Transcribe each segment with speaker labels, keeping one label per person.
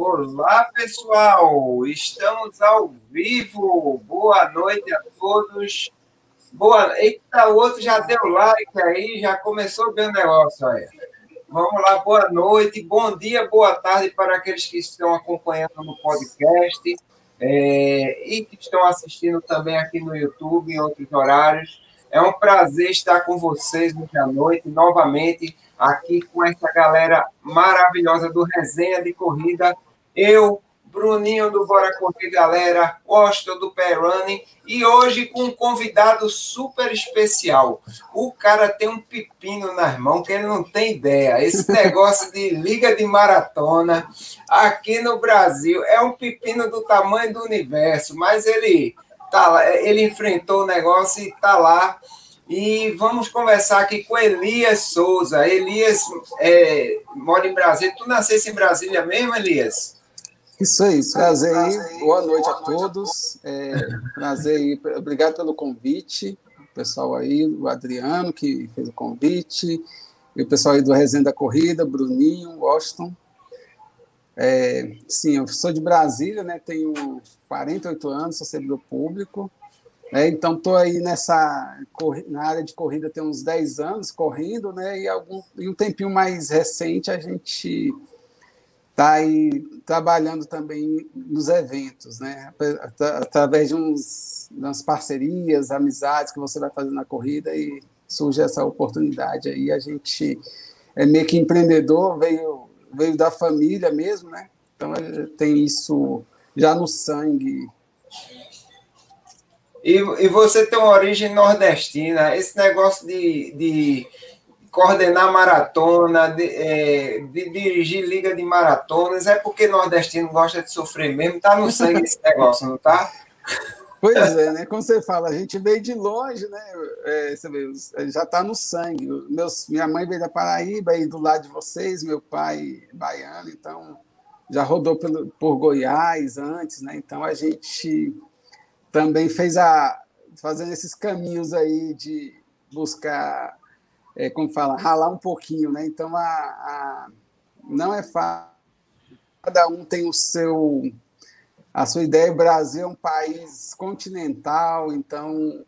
Speaker 1: Olá, pessoal! Estamos ao vivo. Boa noite a todos. Boa... Eita, o outro já deu like aí, já começou bem o negócio aí. Vamos lá, boa noite, bom dia, boa tarde para aqueles que estão acompanhando no podcast é, e que estão assistindo também aqui no YouTube em outros horários. É um prazer estar com vocês hoje à noite, novamente, aqui com essa galera maravilhosa do Resenha de Corrida. Eu, Bruninho do Bora Correr, galera, Costa do Pé Running, e hoje com um convidado super especial. O cara tem um pepino nas mãos que ele não tem ideia. Esse negócio de liga de maratona aqui no Brasil é um pepino do tamanho do universo, mas ele tá lá, ele enfrentou o negócio e está lá. E vamos conversar aqui com Elias Souza. Elias é, mora em Brasília. Tu nascesse em Brasília mesmo, Elias?
Speaker 2: Isso aí, prazer aí. Boa noite a todos. É, prazer aí. Obrigado pelo convite. O pessoal aí, o Adriano, que fez o convite, e o pessoal aí do Resenha da Corrida, Bruninho, Washington. É, sim, eu sou de Brasília, né? Tenho 48 anos, sou servidor público. É, então, estou aí nessa na área de corrida tem uns 10 anos correndo, né? E, algum, e um tempinho mais recente a gente está aí trabalhando também nos eventos, né? Através de uns, umas parcerias, amizades que você vai fazer na corrida e surge essa oportunidade aí. A gente é meio que empreendedor, veio, veio da família mesmo, né? Então tem isso já no sangue.
Speaker 1: E, e você tem uma origem nordestina, esse negócio de, de coordenar maratona, de, é, de, dirigir liga de maratonas, é porque nordestino gosta de sofrer mesmo, tá no sangue esse negócio, não tá?
Speaker 2: Pois é, né? Como você fala, a gente veio de longe, né? É, você vê, já está no sangue. Meus, minha mãe veio da Paraíba, aí do lado de vocês, meu pai baiano, então já rodou pelo, por Goiás antes, né? Então a gente também fez a fazendo esses caminhos aí de buscar é, como fala, ralar um pouquinho, né? Então, a, a, não é fácil. Cada um tem o seu, a sua ideia. O Brasil é um país continental, então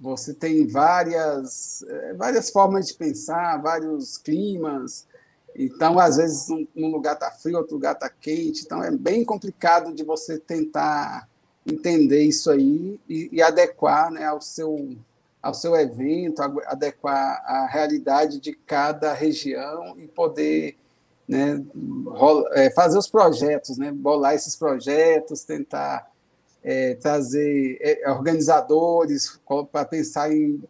Speaker 2: você tem várias, é, várias formas de pensar, vários climas. Então, às vezes, um, lugar está frio, outro lugar está quente. Então, é bem complicado de você tentar entender isso aí e, e adequar né, ao seu ao seu evento, adequar a realidade de cada região e poder né, é, fazer os projetos, né, bolar esses projetos, tentar é, trazer é, organizadores para pensar em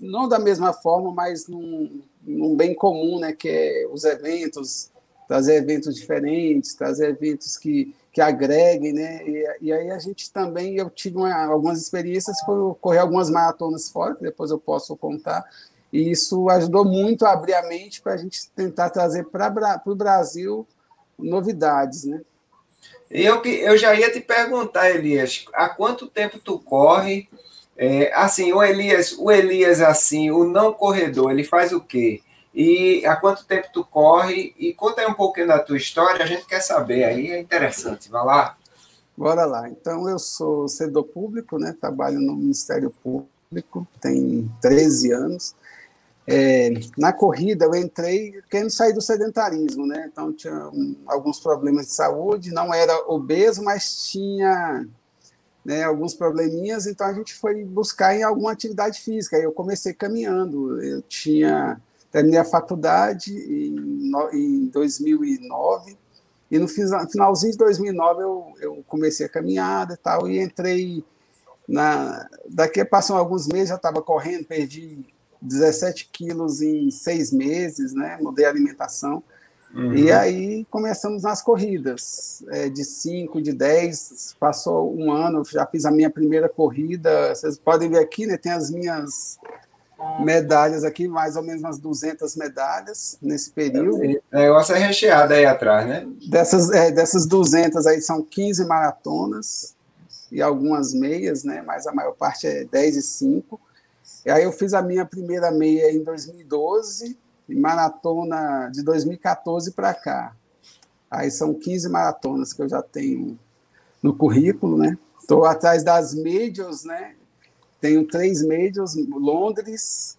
Speaker 2: não da mesma forma, mas num, num, bem comum, né, que é os eventos, trazer eventos diferentes, trazer eventos que que agreguem, né? E, e, aí a gente também, eu tive uma, algumas experiências, foi correr algumas maratonas fora, que depois eu posso contar, e isso ajudou muito a abrir a mente para a gente tentar trazer para o Brasil novidades, né?
Speaker 1: Eu, eu já ia te perguntar, Elias, há quanto tempo tu corre? É, assim, o Elias, o Elias, assim, o não corredor, ele faz o quê? E há quanto tempo tu corre? E conta aí um pouquinho da tua história, a gente quer saber aí, é interessante. Vai lá.
Speaker 2: Bora lá. Então, eu sou servidor público, né? trabalho no Ministério Público, tem 13 anos. É, na corrida, eu entrei querendo sair do sedentarismo, né? Então, tinha um, alguns problemas de saúde, não era obeso, mas tinha né, alguns probleminhas, então a gente foi buscar em alguma atividade física. Eu comecei caminhando, eu tinha Terminei a faculdade em, em 2009 e no finalzinho de 2009 eu, eu comecei a caminhada e tal e entrei na daqui passam alguns meses já estava correndo perdi 17 quilos em seis meses né mudei a alimentação uhum. e aí começamos nas corridas é, de 5 de 10 passou um ano já fiz a minha primeira corrida vocês podem ver aqui né tem as minhas medalhas aqui, mais ou menos umas 200 medalhas nesse período. O
Speaker 1: negócio é recheado aí atrás, né?
Speaker 2: Dessas, é, dessas 200 aí são 15 maratonas e algumas meias, né? Mas a maior parte é 10 e 5. E aí eu fiz a minha primeira meia em 2012 e maratona de 2014 para cá. Aí são 15 maratonas que eu já tenho no currículo, né? Estou atrás das majors, né? Tenho três majors, Londres,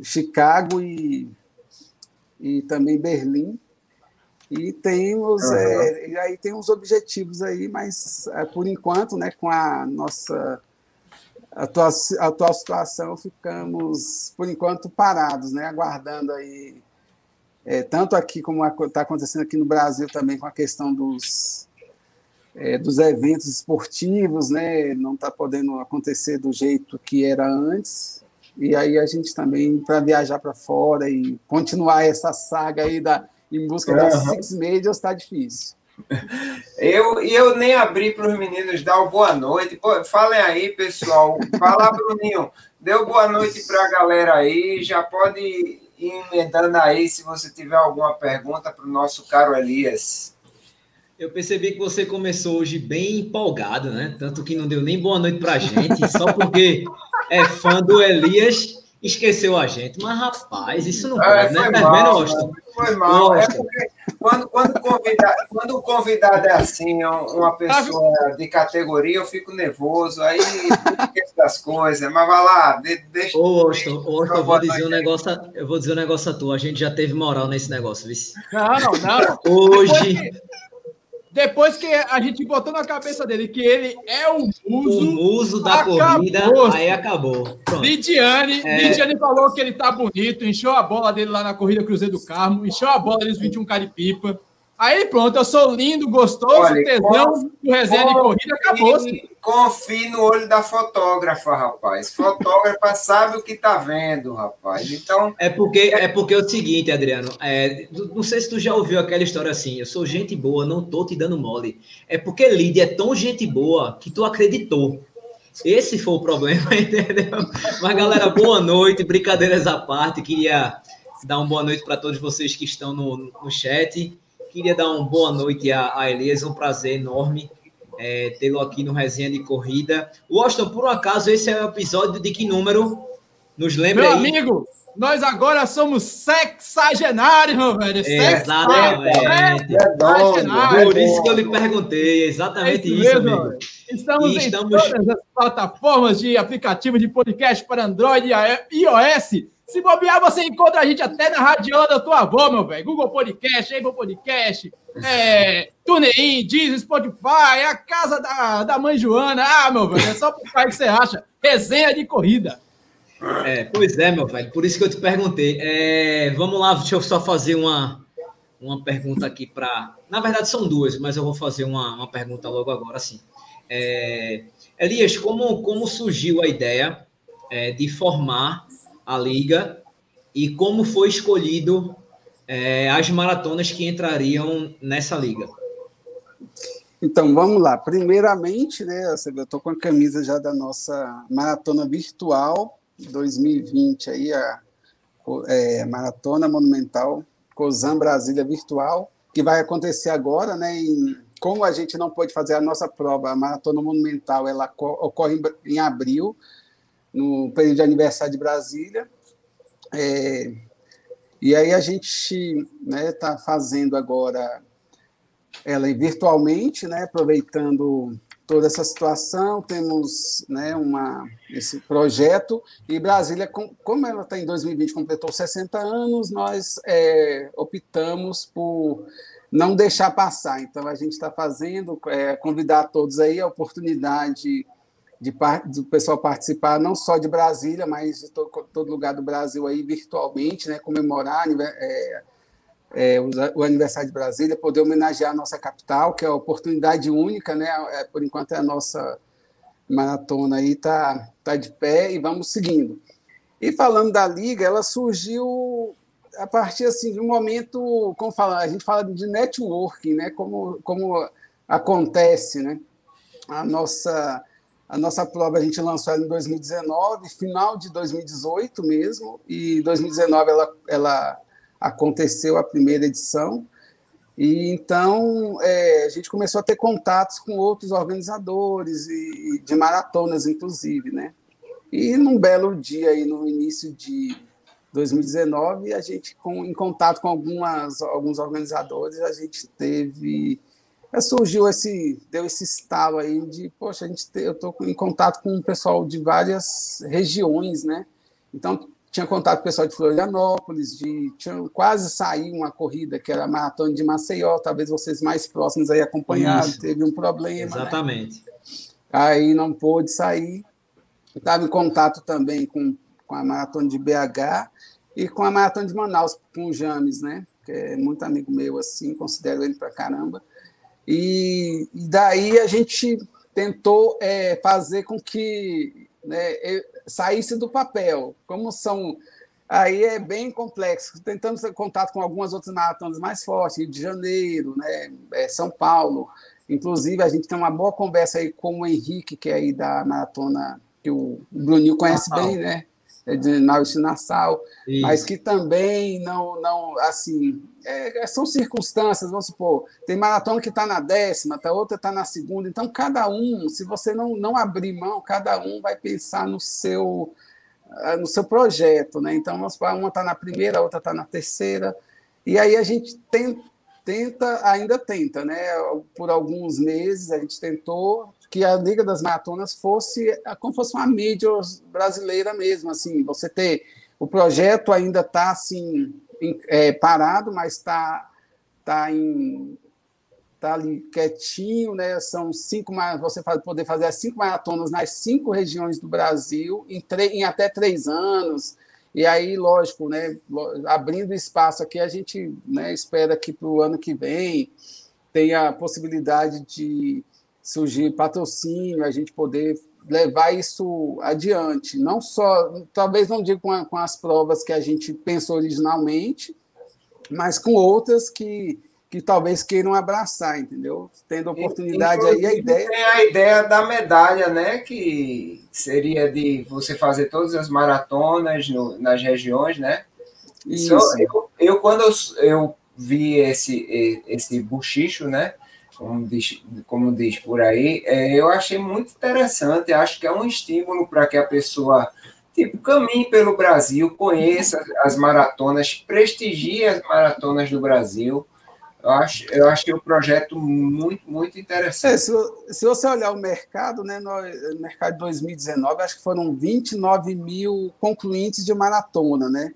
Speaker 2: Chicago e, e também Berlim. E temos, uhum. é, e aí tem uns objetivos aí, mas é, por enquanto, né, com a nossa atual, atual situação, ficamos, por enquanto, parados, né, aguardando aí, é, tanto aqui como está acontecendo aqui no Brasil também com a questão dos, é, dos eventos esportivos, né, não está podendo acontecer do jeito que era antes, e aí a gente também, para viajar para fora e continuar essa saga aí da em busca uhum. das Six Majors está difícil.
Speaker 1: Eu, eu nem abri para os meninos dar o boa noite. Pô, falem aí, pessoal. Fala, Bruninho. Deu boa noite para a galera aí. Já pode ir emendando aí se você tiver alguma pergunta para o nosso caro Elias.
Speaker 3: Eu percebi que você começou hoje bem empolgado, né? Tanto que não deu nem boa noite para a gente, só porque é fã do Elias esqueceu a gente. Mas, rapaz, isso não é, pode, né? Tá
Speaker 1: Austin? Foi mal. É porque quando, quando, convidado, quando o convidado é assim, uma pessoa de categoria, eu fico nervoso, aí esqueço das coisas, mas vai lá, deixa.
Speaker 3: Ô, Austin, Austin eu vou dizer um negócio, eu vou dizer um negócio a tu, a gente já teve moral nesse negócio, viu?
Speaker 4: Não, não, não.
Speaker 3: Hoje.
Speaker 4: Depois que a gente botou na cabeça dele que ele é o muso.
Speaker 3: O muso da corrida, aí acabou.
Speaker 4: Pronto. Lidiane, é... Lidiane falou que ele tá bonito, encheu a bola dele lá na corrida Cruzeiro do Carmo, encheu a bola dos 21 caripipa. Aí pronto, eu sou lindo, gostoso, Olha, tesão, do resenha de corrida, acabou-se.
Speaker 1: Confie no olho da fotógrafa, rapaz. Fotógrafa sabe o que tá vendo, rapaz. Então.
Speaker 3: É porque é porque é o seguinte, Adriano. É, não sei se tu já ouviu aquela história assim. Eu sou gente boa, não tô te dando mole. É porque Lídia é tão gente boa que tu acreditou. Esse foi o problema, entendeu? Mas, galera, boa noite, brincadeiras à parte. Queria dar uma boa noite para todos vocês que estão no, no chat. Queria dar uma boa noite a, a Elias, um prazer enorme é, tê-lo aqui no Resenha de Corrida. Washington, por um acaso, esse é o episódio de que número? Nos lembra
Speaker 4: Meu
Speaker 3: aí?
Speaker 4: amigo, nós agora somos sexagenários, meu velho.
Speaker 3: Exatamente. É por isso que eu lhe perguntei, exatamente é isso, mesmo. Amigo.
Speaker 4: Estamos, e estamos em todas as plataformas de aplicativo de podcast para Android e iOS. Se bobear, você encontra a gente até na radiola da tua avó, meu velho. Google Podcast, Apple Podcast, é, TuneIn, Disney, Spotify, a casa da, da mãe Joana. Ah, meu velho, é só por aí que você acha. Resenha de corrida.
Speaker 3: É, pois é, meu velho. Por isso que eu te perguntei. É, vamos lá, deixa eu só fazer uma, uma pergunta aqui para. Na verdade, são duas, mas eu vou fazer uma, uma pergunta logo agora, sim. É, Elias, como, como surgiu a ideia é, de formar a liga e como foi escolhido é, as maratonas que entrariam nessa liga?
Speaker 2: Então, vamos lá. Primeiramente, né, eu estou com a camisa já da nossa maratona virtual 2020, aí, a é, Maratona Monumental Cozan Brasília Virtual, que vai acontecer agora, né, em, como a gente não pôde fazer a nossa prova, a Maratona Monumental, ela ocorre em, em abril, no período de aniversário de Brasília. É, e aí a gente está né, tá fazendo agora ela virtualmente, né, aproveitando toda essa situação, temos né, uma, esse projeto, e Brasília, como ela está em 2020, completou 60 anos, nós é, optamos por não deixar passar. Então, a gente está fazendo, é, convidar todos aí a oportunidade de, do pessoal participar não só de Brasília, mas de todo, lugar do Brasil aí virtualmente, né, comemorar é, é, o, o, aniversário de Brasília, poder homenagear a nossa capital, que é uma oportunidade única, né, é, por enquanto é a nossa maratona aí tá, tá de pé e vamos seguindo. E falando da liga, ela surgiu a partir assim de um momento, como fala, a gente fala de networking, né, como como acontece, né, a nossa a nossa prova a gente lançou ela em 2019, final de 2018 mesmo, e 2019 ela, ela aconteceu a primeira edição. E então é, a gente começou a ter contatos com outros organizadores e, de maratonas, inclusive, né? E num belo dia aí no início de 2019, a gente, com, em contato com algumas, alguns organizadores, a gente teve. É, surgiu esse, deu esse estalo aí de, poxa, a gente te, eu estou em contato com o pessoal de várias regiões, né? Então, tinha contato com o pessoal de Florianópolis, de, tinha quase sair uma corrida que era a Maratona de Maceió, talvez vocês mais próximos aí acompanharam, Isso. teve um problema.
Speaker 3: Né? Exatamente. Né?
Speaker 2: Aí não pôde sair. Estava em contato também com com a maratona de BH e com a maratona de Manaus, com o James, né? Que é muito amigo meu, assim, considero ele para caramba. E, daí a gente tentou é, fazer com que né, saísse do papel. Como são. Aí é bem complexo. Tentamos ter contato com algumas outras maratonas mais fortes, Rio de Janeiro, né, é, São Paulo. Inclusive, a gente tem uma boa conversa aí com o Henrique, que é aí da maratona, que o Bruninho conhece bem, né? É de Nautilus Nassau, Isso. mas que também não, não assim, é, é, são circunstâncias, vamos supor, tem maratona que está na décima, a outra está na segunda, então cada um, se você não, não abrir mão, cada um vai pensar no seu ah, no seu projeto, né? Então, vamos supor, uma está na primeira, a outra está na terceira, e aí a gente tenta, ainda tenta, né? Por alguns meses a gente tentou, que a Liga das Maratonas fosse como fosse uma mídia brasileira mesmo, assim, você ter o projeto ainda está assim em, é, parado, mas está tá em tá ali quietinho, né? São cinco você poder fazer as cinco maratonas nas cinco regiões do Brasil em, em até três anos. E aí, lógico, né? Abrindo espaço aqui, a gente né, espera que para o ano que vem tenha a possibilidade de surgir patrocínio, a gente poder levar isso adiante. Não só, talvez não diga com, a, com as provas que a gente pensou originalmente, mas com outras que, que talvez queiram abraçar, entendeu? Tendo oportunidade aí, a ideia.
Speaker 1: Tem a ideia da medalha, né? Que seria de você fazer todas as maratonas no, nas regiões, né? Isso. Eu, eu, quando eu, eu vi esse, esse buchicho, né? Como diz, como diz por aí, é, eu achei muito interessante. Acho que é um estímulo para que a pessoa tipo, caminhe pelo Brasil, conheça as maratonas, prestigie as maratonas do Brasil. Eu acho, eu achei o projeto muito, muito interessante. É,
Speaker 2: se, se, você olhar o mercado, né, no mercado de 2019, acho que foram 29 mil concluintes de maratona, né?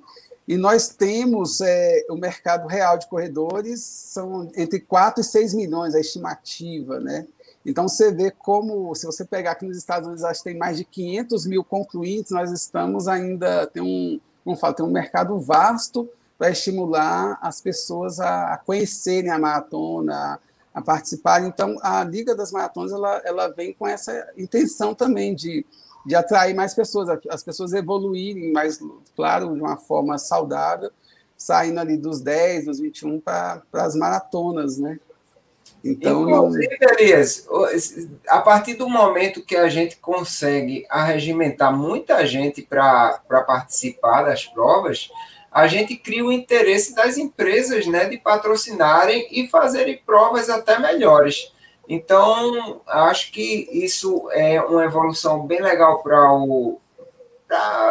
Speaker 2: E nós temos é, o mercado real de corredores, são entre 4 e 6 milhões a estimativa, né? Então, você vê como, se você pegar aqui nos Estados Unidos, acho que tem mais de 500 mil concluintes, nós estamos ainda, tem um, como falo, tem um mercado vasto para estimular as pessoas a, a conhecerem a maratona, a, participarem. Então, a Liga das Maratonas, ela, ela vem com essa intenção também de de atrair mais pessoas, as pessoas evoluírem mais, claro, de uma forma saudável, saindo ali dos 10, dos 21 para as maratonas, né?
Speaker 1: Então, Inclusive, Elias, a partir do momento que a gente consegue arregimentar muita gente para participar das provas, a gente cria o interesse das empresas né, de patrocinarem e fazerem provas até melhores. Então, acho que isso é uma evolução bem legal para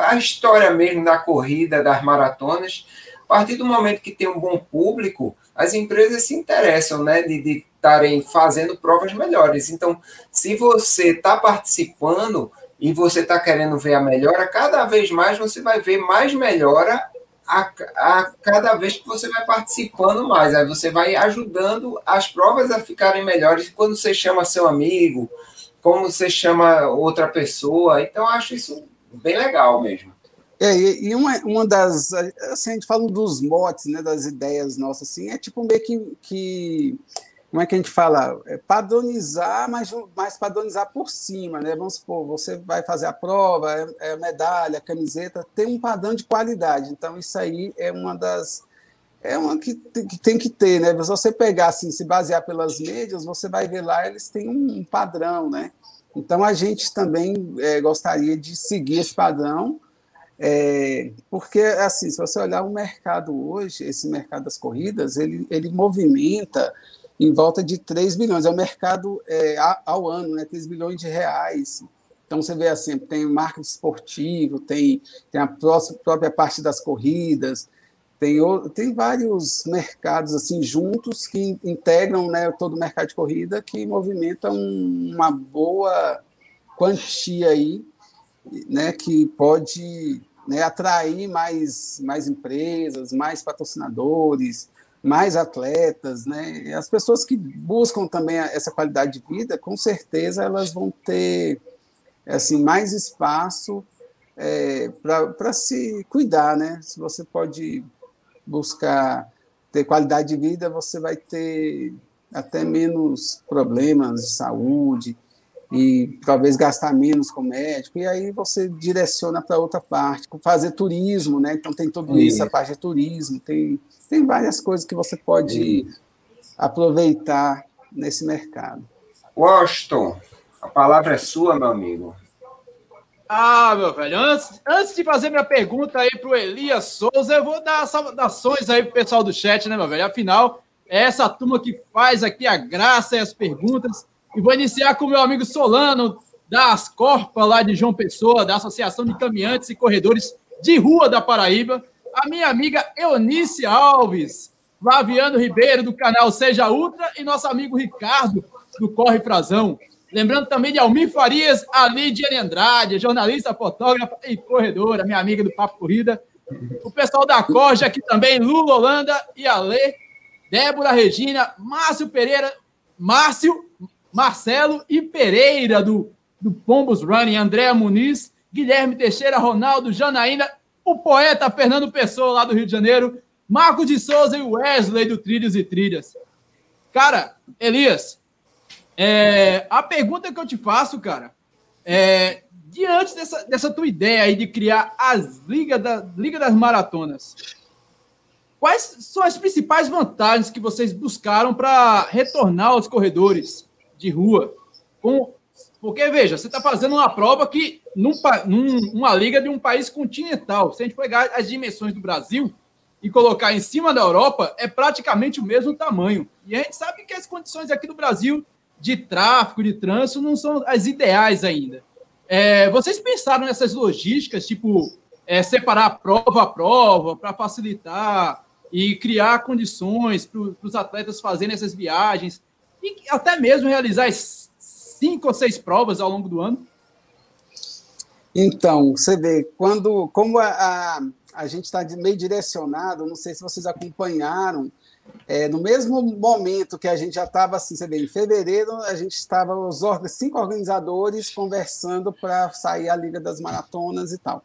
Speaker 1: a história mesmo da corrida, das maratonas. A partir do momento que tem um bom público, as empresas se interessam né, de estarem fazendo provas melhores. Então, se você está participando e você está querendo ver a melhora, cada vez mais você vai ver mais melhora a, a, cada vez que você vai participando mais, aí você vai ajudando as provas a ficarem melhores quando você chama seu amigo, como você chama outra pessoa. Então, acho isso bem legal mesmo.
Speaker 2: É, e uma, uma das. Assim, a gente fala dos motes, né, das ideias nossas, assim, é tipo meio que, que como é que a gente fala? É padronizar, mas, mas padronizar por cima, né? Vamos supor, você vai fazer a prova, é, é medalha, camiseta, tem um padrão de qualidade. Então, isso aí é uma das. É uma que, que tem que ter, né? Se você pegar, assim, se basear pelas mídias, você vai ver lá, eles têm um padrão, né? Então, a gente também é, gostaria de seguir esse padrão, é, porque, assim, se você olhar o mercado hoje, esse mercado das corridas, ele, ele movimenta em volta de 3 bilhões. É o mercado é, ao ano, né? 3 bilhões de reais. Então, você vê assim, tem marketing esportivo, tem, tem a própria parte das corridas, tem, tem vários mercados assim juntos que integram né, todo o mercado de corrida que movimentam uma boa quantia aí, né, que pode né, atrair mais, mais empresas, mais patrocinadores, mais atletas, né? E as pessoas que buscam também essa qualidade de vida, com certeza elas vão ter assim mais espaço é, para se cuidar, né? Se você pode buscar ter qualidade de vida, você vai ter até menos problemas de saúde e talvez gastar menos com médico, e aí você direciona para outra parte, fazer turismo, né? Então tem tudo isso, a parte de turismo, tem, tem várias coisas que você pode aproveitar nesse mercado.
Speaker 1: Washington, a palavra é sua, meu amigo.
Speaker 4: Ah, meu velho, antes, antes de fazer minha pergunta aí para o Elias Souza, eu vou dar saudações aí pro pessoal do chat, né, meu velho? Afinal, é essa turma que faz aqui a graça e as perguntas. E vou iniciar com o meu amigo Solano, da Ascorpa, lá de João Pessoa, da Associação de Caminhantes e Corredores de Rua da Paraíba. A minha amiga Eunice Alves, Flaviano Ribeiro, do canal Seja Ultra, e nosso amigo Ricardo, do Corre Frazão. Lembrando também de Almir Farias, a Lidiane Andrade, jornalista, fotógrafa e corredora, minha amiga do Papo Corrida. O pessoal da Corja aqui também, Lula Holanda e Alê, Débora Regina, Márcio Pereira, Márcio, Marcelo e Pereira do, do Pombos Running, Andréa Muniz, Guilherme Teixeira, Ronaldo, Janaína, o poeta Fernando Pessoa, lá do Rio de Janeiro, Marcos de Souza e Wesley do Trilhos e Trilhas. Cara, Elias, é, a pergunta que eu te faço, cara, é, diante dessa, dessa tua ideia aí de criar as ligas da, Liga das Maratonas, quais são as principais vantagens que vocês buscaram para retornar aos corredores de rua? Com, porque, veja, você está fazendo uma prova que, num, num, uma liga de um país continental, se a gente pegar as dimensões do Brasil e colocar em cima da Europa, é praticamente o mesmo tamanho. E a gente sabe que as condições aqui do Brasil de tráfego, de trânsito, não são as ideais ainda. É, vocês pensaram nessas logísticas, tipo, é, separar prova a prova para facilitar e criar condições para os atletas fazerem essas viagens e até mesmo realizar cinco ou seis provas ao longo do ano?
Speaker 2: Então, você vê, quando, como a, a, a gente está meio direcionado, não sei se vocês acompanharam, é, no mesmo momento que a gente já estava, assim, você vê, em fevereiro, a gente estava, os cinco organizadores conversando para sair a Liga das Maratonas e tal.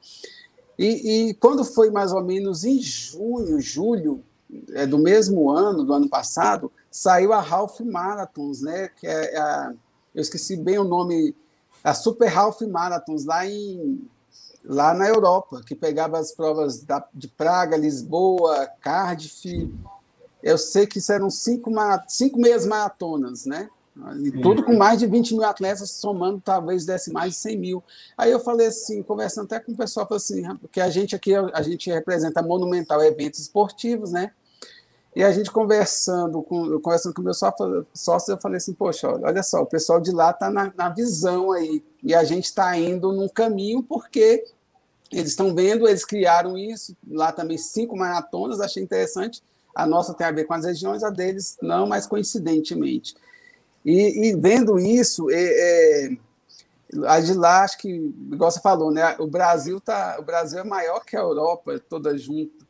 Speaker 2: E, e, quando foi mais ou menos em junho, julho é, do mesmo ano, do ano passado, saiu a Half Marathons, né? Que é a, eu esqueci bem o nome, a Super Half Marathons, lá, em, lá na Europa, que pegava as provas da, de Praga, Lisboa, Cardiff eu sei que isso eram cinco, cinco meias maratonas, né? E tudo com mais de 20 mil atletas, somando, talvez desse mais de 100 mil. Aí eu falei assim, conversando até com o pessoal, falei assim, porque a gente aqui, a gente representa Monumental Eventos Esportivos, né? E a gente conversando com, conversando com meu sócio, eu falei assim, poxa, olha só, o pessoal de lá está na, na visão aí, e a gente está indo num caminho porque eles estão vendo, eles criaram isso, lá também cinco maratonas, achei interessante, a nossa tem a ver com as regiões, a deles não, mas coincidentemente. E, e vendo isso, é, é, a de lá, acho que, igual você falou, né, o Brasil tá, o Brasil é maior que a Europa toda junto.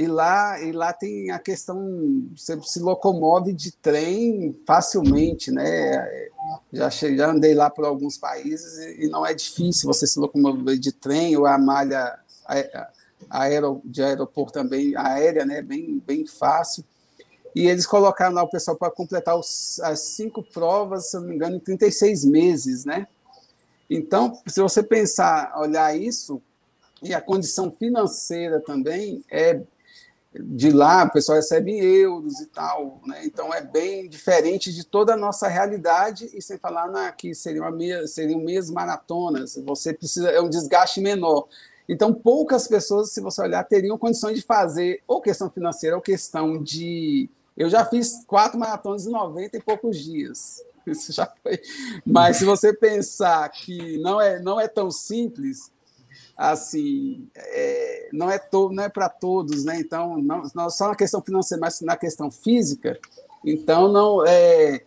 Speaker 2: E lá, e lá tem a questão, você se locomove de trem facilmente, né? Já, cheguei, já andei lá por alguns países e, e não é difícil você se locomover de trem ou a malha aero, de aeroporto também, aérea, né, bem, bem fácil. E eles colocaram lá o pessoal para completar os, as cinco provas, se não me engano, em 36 meses, né? Então, se você pensar, olhar isso, e a condição financeira também é de lá, o pessoal recebe euros e tal, né? Então é bem diferente de toda a nossa realidade, e sem falar na, que seriam, seriam meias maratonas, você precisa, é um desgaste menor. Então, poucas pessoas, se você olhar, teriam condições de fazer ou questão financeira ou questão de. Eu já fiz quatro maratonas em 90 e poucos dias. Isso já foi. Mas se você pensar que não é, não é tão simples, assim, é, não é todo, não é para todos, né? Então, não, não só na questão financeira, mas na questão física. Então, não é,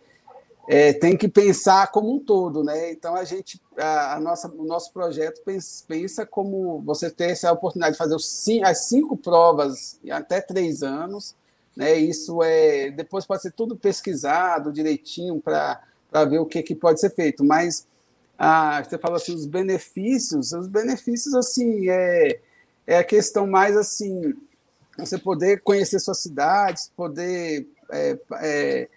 Speaker 2: é, tem que pensar como um todo, né? Então, a gente, a, a nossa, o nosso projeto pensa, pensa, como você ter essa oportunidade de fazer os, as cinco provas em até três anos, né? Isso é, depois pode ser tudo pesquisado direitinho para ver o que, que pode ser feito, mas ah, você falou assim, os benefícios, os benefícios, assim, é, é a questão mais, assim, você poder conhecer suas cidades, poder é, é,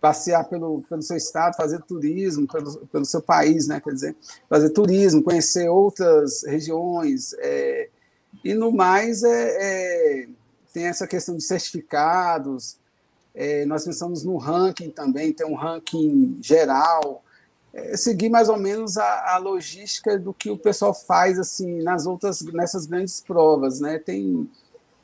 Speaker 2: passear pelo, pelo seu estado, fazer turismo pelo, pelo seu país, né, quer dizer, fazer turismo, conhecer outras regiões, é, e no mais é, é, tem essa questão de certificados, é, nós pensamos no ranking também, tem um ranking geral, seguir mais ou menos a, a, logística do que o pessoal faz assim nas outras nessas grandes provas, né? Tem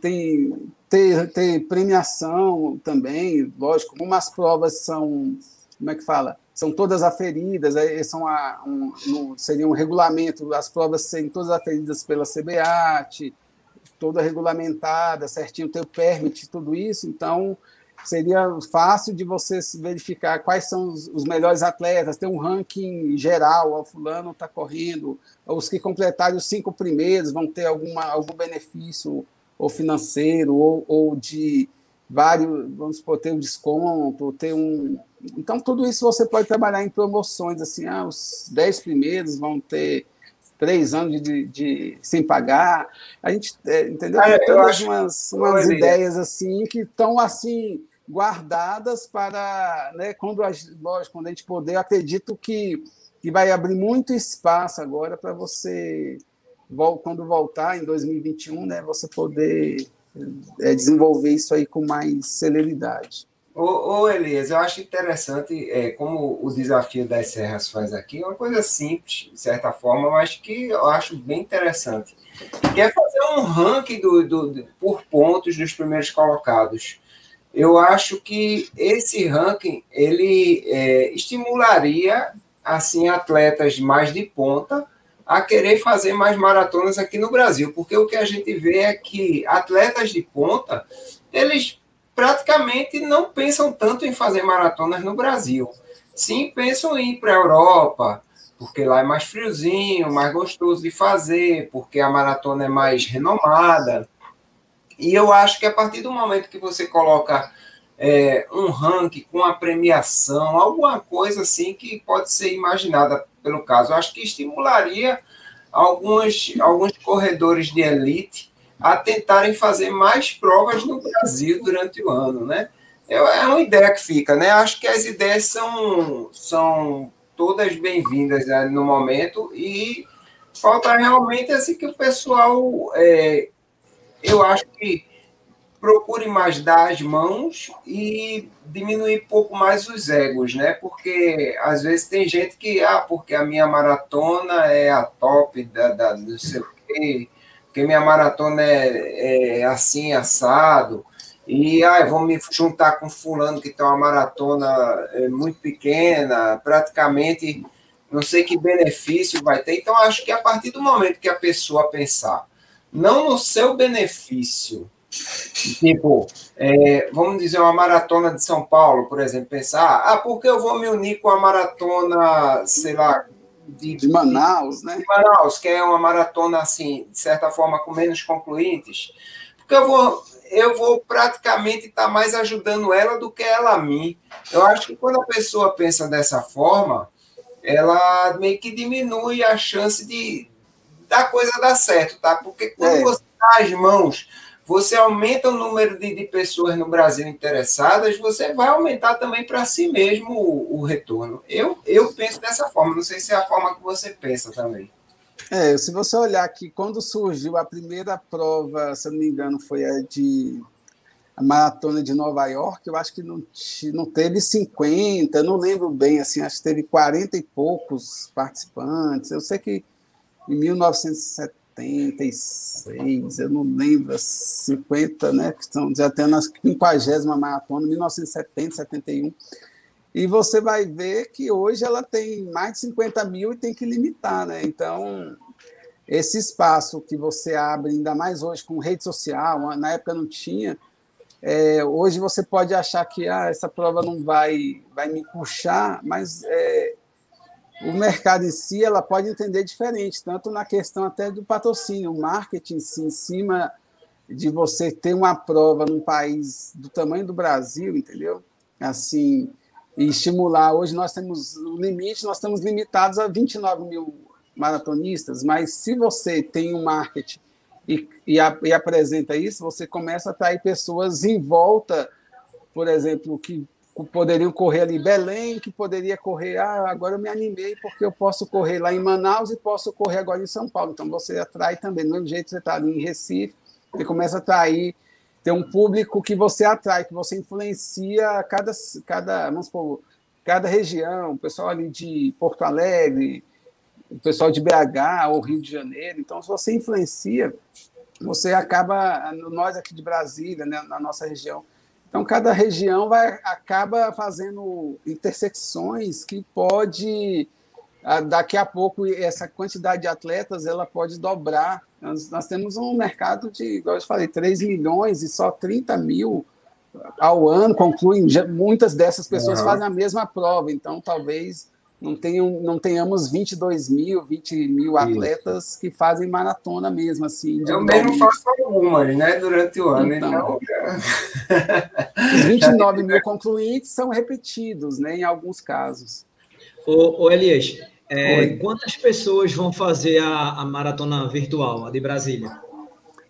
Speaker 2: tem ter, ter premiação também, lógico. Como as provas são como é que fala? São todas aferidas, são a, um, seria um regulamento, as provas serem todas aferidas pela CBAT, toda regulamentada, certinho, ter o permit, tudo isso. Então, seria fácil de você verificar quais são os, os melhores atletas, ter um ranking geral, o fulano está correndo, os que completarem os cinco primeiros vão ter alguma, algum benefício ou financeiro ou, ou de vários, vamos supor, ter um desconto, ter um... Então, tudo isso você pode trabalhar em promoções, assim, ah, os dez primeiros vão ter três anos de, de, sem pagar. A gente, é, entendeu? Ah, Tem todas umas, umas ideias assim que estão assim guardadas para, né, quando, a, lógico, quando a gente poder, acredito que, que vai abrir muito espaço agora para você, quando voltar em 2021, né, você poder é, desenvolver isso aí com mais celeridade.
Speaker 1: Ô, ô Elias, eu acho interessante é, como o desafio das serras faz aqui, é uma coisa simples, de certa forma, mas que eu acho bem interessante. Que é fazer um ranking do, do, do por pontos dos primeiros colocados eu acho que esse ranking ele é, estimularia assim atletas mais de ponta a querer fazer mais maratonas aqui no Brasil, porque o que a gente vê é que atletas de ponta eles praticamente não pensam tanto em fazer maratonas no Brasil. Sim, pensam em ir para a Europa, porque lá é mais friozinho, mais gostoso de fazer, porque a maratona é mais renomada. E eu acho que a partir do momento que você coloca é, um ranking com a premiação, alguma coisa assim que pode ser imaginada pelo caso, eu acho que estimularia alguns, alguns corredores de elite a tentarem fazer mais provas no Brasil durante o ano, né? É, é uma ideia que fica, né? Acho que as ideias são, são todas bem-vindas né, no momento e falta realmente assim que o pessoal é, eu acho que procure mais dar as mãos e diminuir um pouco mais os egos, né? Porque às vezes tem gente que, ah, porque a minha maratona é a top da, da não sei o quê, porque minha maratona é, é assim, assado, e ah, vou me juntar com fulano que tem uma maratona é, muito pequena, praticamente não sei que benefício vai ter. Então, acho que a partir do momento que a pessoa pensar não no seu benefício, tipo, é, vamos dizer, uma maratona de São Paulo, por exemplo, pensar, ah, por que eu vou me unir com a maratona, sei lá,
Speaker 2: de, de Manaus, né?
Speaker 1: De Manaus, que é uma maratona, assim, de certa forma, com menos concluintes, porque eu vou, eu vou praticamente estar tá mais ajudando ela do que ela a mim. Eu acho que quando a pessoa pensa dessa forma, ela meio que diminui a chance de, da coisa dar certo, tá? Porque quando é. você dá as mãos, você aumenta o número de, de pessoas no Brasil interessadas, você vai aumentar também para si mesmo o, o, retorno. Eu, eu penso dessa forma, não sei se é a forma que você pensa também.
Speaker 2: É, se você olhar aqui, quando surgiu a primeira prova, se eu não me engano, foi a de a maratona de Nova York, eu acho que não, não teve 50, não lembro bem, assim, acho que teve 40 e poucos participantes. Eu sei que em 1976, eu não lembro, 50, né? Que estão já tendo a 50 maratona, 1970, 71. E você vai ver que hoje ela tem mais de 50 mil e tem que limitar, né? Então, esse espaço que você abre, ainda mais hoje com rede social, na época não tinha, é, hoje você pode achar que ah, essa prova não vai, vai me puxar, mas é, o mercado em si ela pode entender diferente, tanto na questão até do patrocínio, o marketing si, em cima de você ter uma prova num país do tamanho do Brasil, entendeu? Assim, e estimular. Hoje nós temos o limite, nós estamos limitados a 29 mil maratonistas, mas se você tem um marketing e, e, a, e apresenta isso, você começa a atrair pessoas em volta, por exemplo, que poderiam correr ali Belém, que poderia correr, ah, agora eu me animei porque eu posso correr lá em Manaus e posso correr agora em São Paulo. Então você atrai também, do mesmo jeito você está ali em Recife, você começa a atrair, ter um público que você atrai, que você influencia cada, cada, vamos supor, cada região, o pessoal ali de Porto Alegre, o pessoal de BH ou Rio de Janeiro. Então, se você influencia, você acaba, nós aqui de Brasília, né, na nossa região, então cada região vai acaba fazendo intersecções que pode daqui a pouco essa quantidade de atletas ela pode dobrar. Nós, nós temos um mercado de, igual eu falei, 3 milhões e só 30 mil ao ano concluem. Muitas dessas pessoas uhum. fazem a mesma prova, então talvez não, tenham, não tenhamos 22 mil, 20 mil atletas Isso. que fazem maratona mesmo, assim.
Speaker 1: Eu mesmo faço algumas, né, durante o ano. Então,
Speaker 2: então os 29 mil concluintes são repetidos, né, em alguns casos.
Speaker 3: Ô, ô Elias, é, quantas pessoas vão fazer a, a maratona virtual, a de Brasília?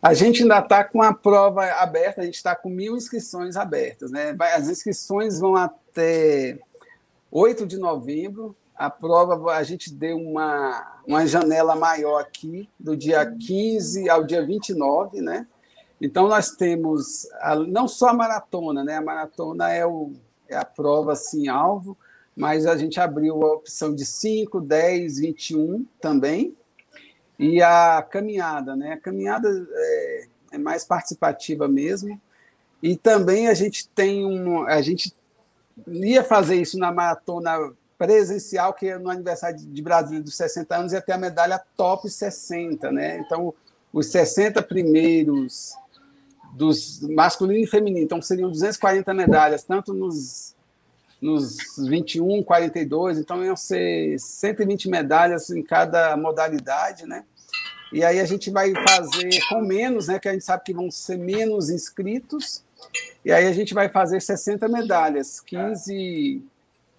Speaker 2: A gente ainda está com a prova aberta, a gente está com mil inscrições abertas. Né? As inscrições vão até 8 de novembro. A prova, a gente deu uma, uma janela maior aqui, do dia 15 ao dia 29, né? Então, nós temos a, não só a maratona, né? A maratona é, o, é a prova, assim, alvo, mas a gente abriu a opção de 5, 10, 21 também, e a caminhada, né? A caminhada é, é mais participativa mesmo, e também a gente tem um, a gente ia fazer isso na maratona presencial, que é no aniversário de Brasília dos 60 anos, ia ter a medalha top 60, né? Então, os 60 primeiros dos masculino e feminino, então seriam 240 medalhas, tanto nos, nos 21, 42, então iam ser 120 medalhas em cada modalidade, né? E aí a gente vai fazer com menos, né? Que a gente sabe que vão ser menos inscritos, e aí a gente vai fazer 60 medalhas, 15,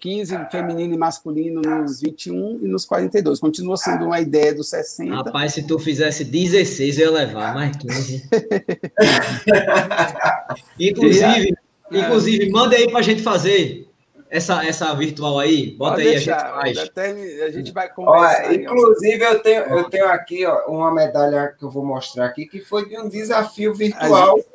Speaker 2: 15 feminino e masculino nos 21 e nos 42. Continua sendo uma ideia dos 60.
Speaker 3: Rapaz, se tu fizesse 16, eu ia levar mais 15. inclusive, inclusive, manda aí para a gente fazer essa, essa virtual aí. Bota Pode aí, deixar, a gente faz.
Speaker 2: Até a gente vai conversar.
Speaker 1: inclusive, eu tenho, eu tenho aqui ó, uma medalha que eu vou mostrar aqui, que foi de um desafio virtual. Gente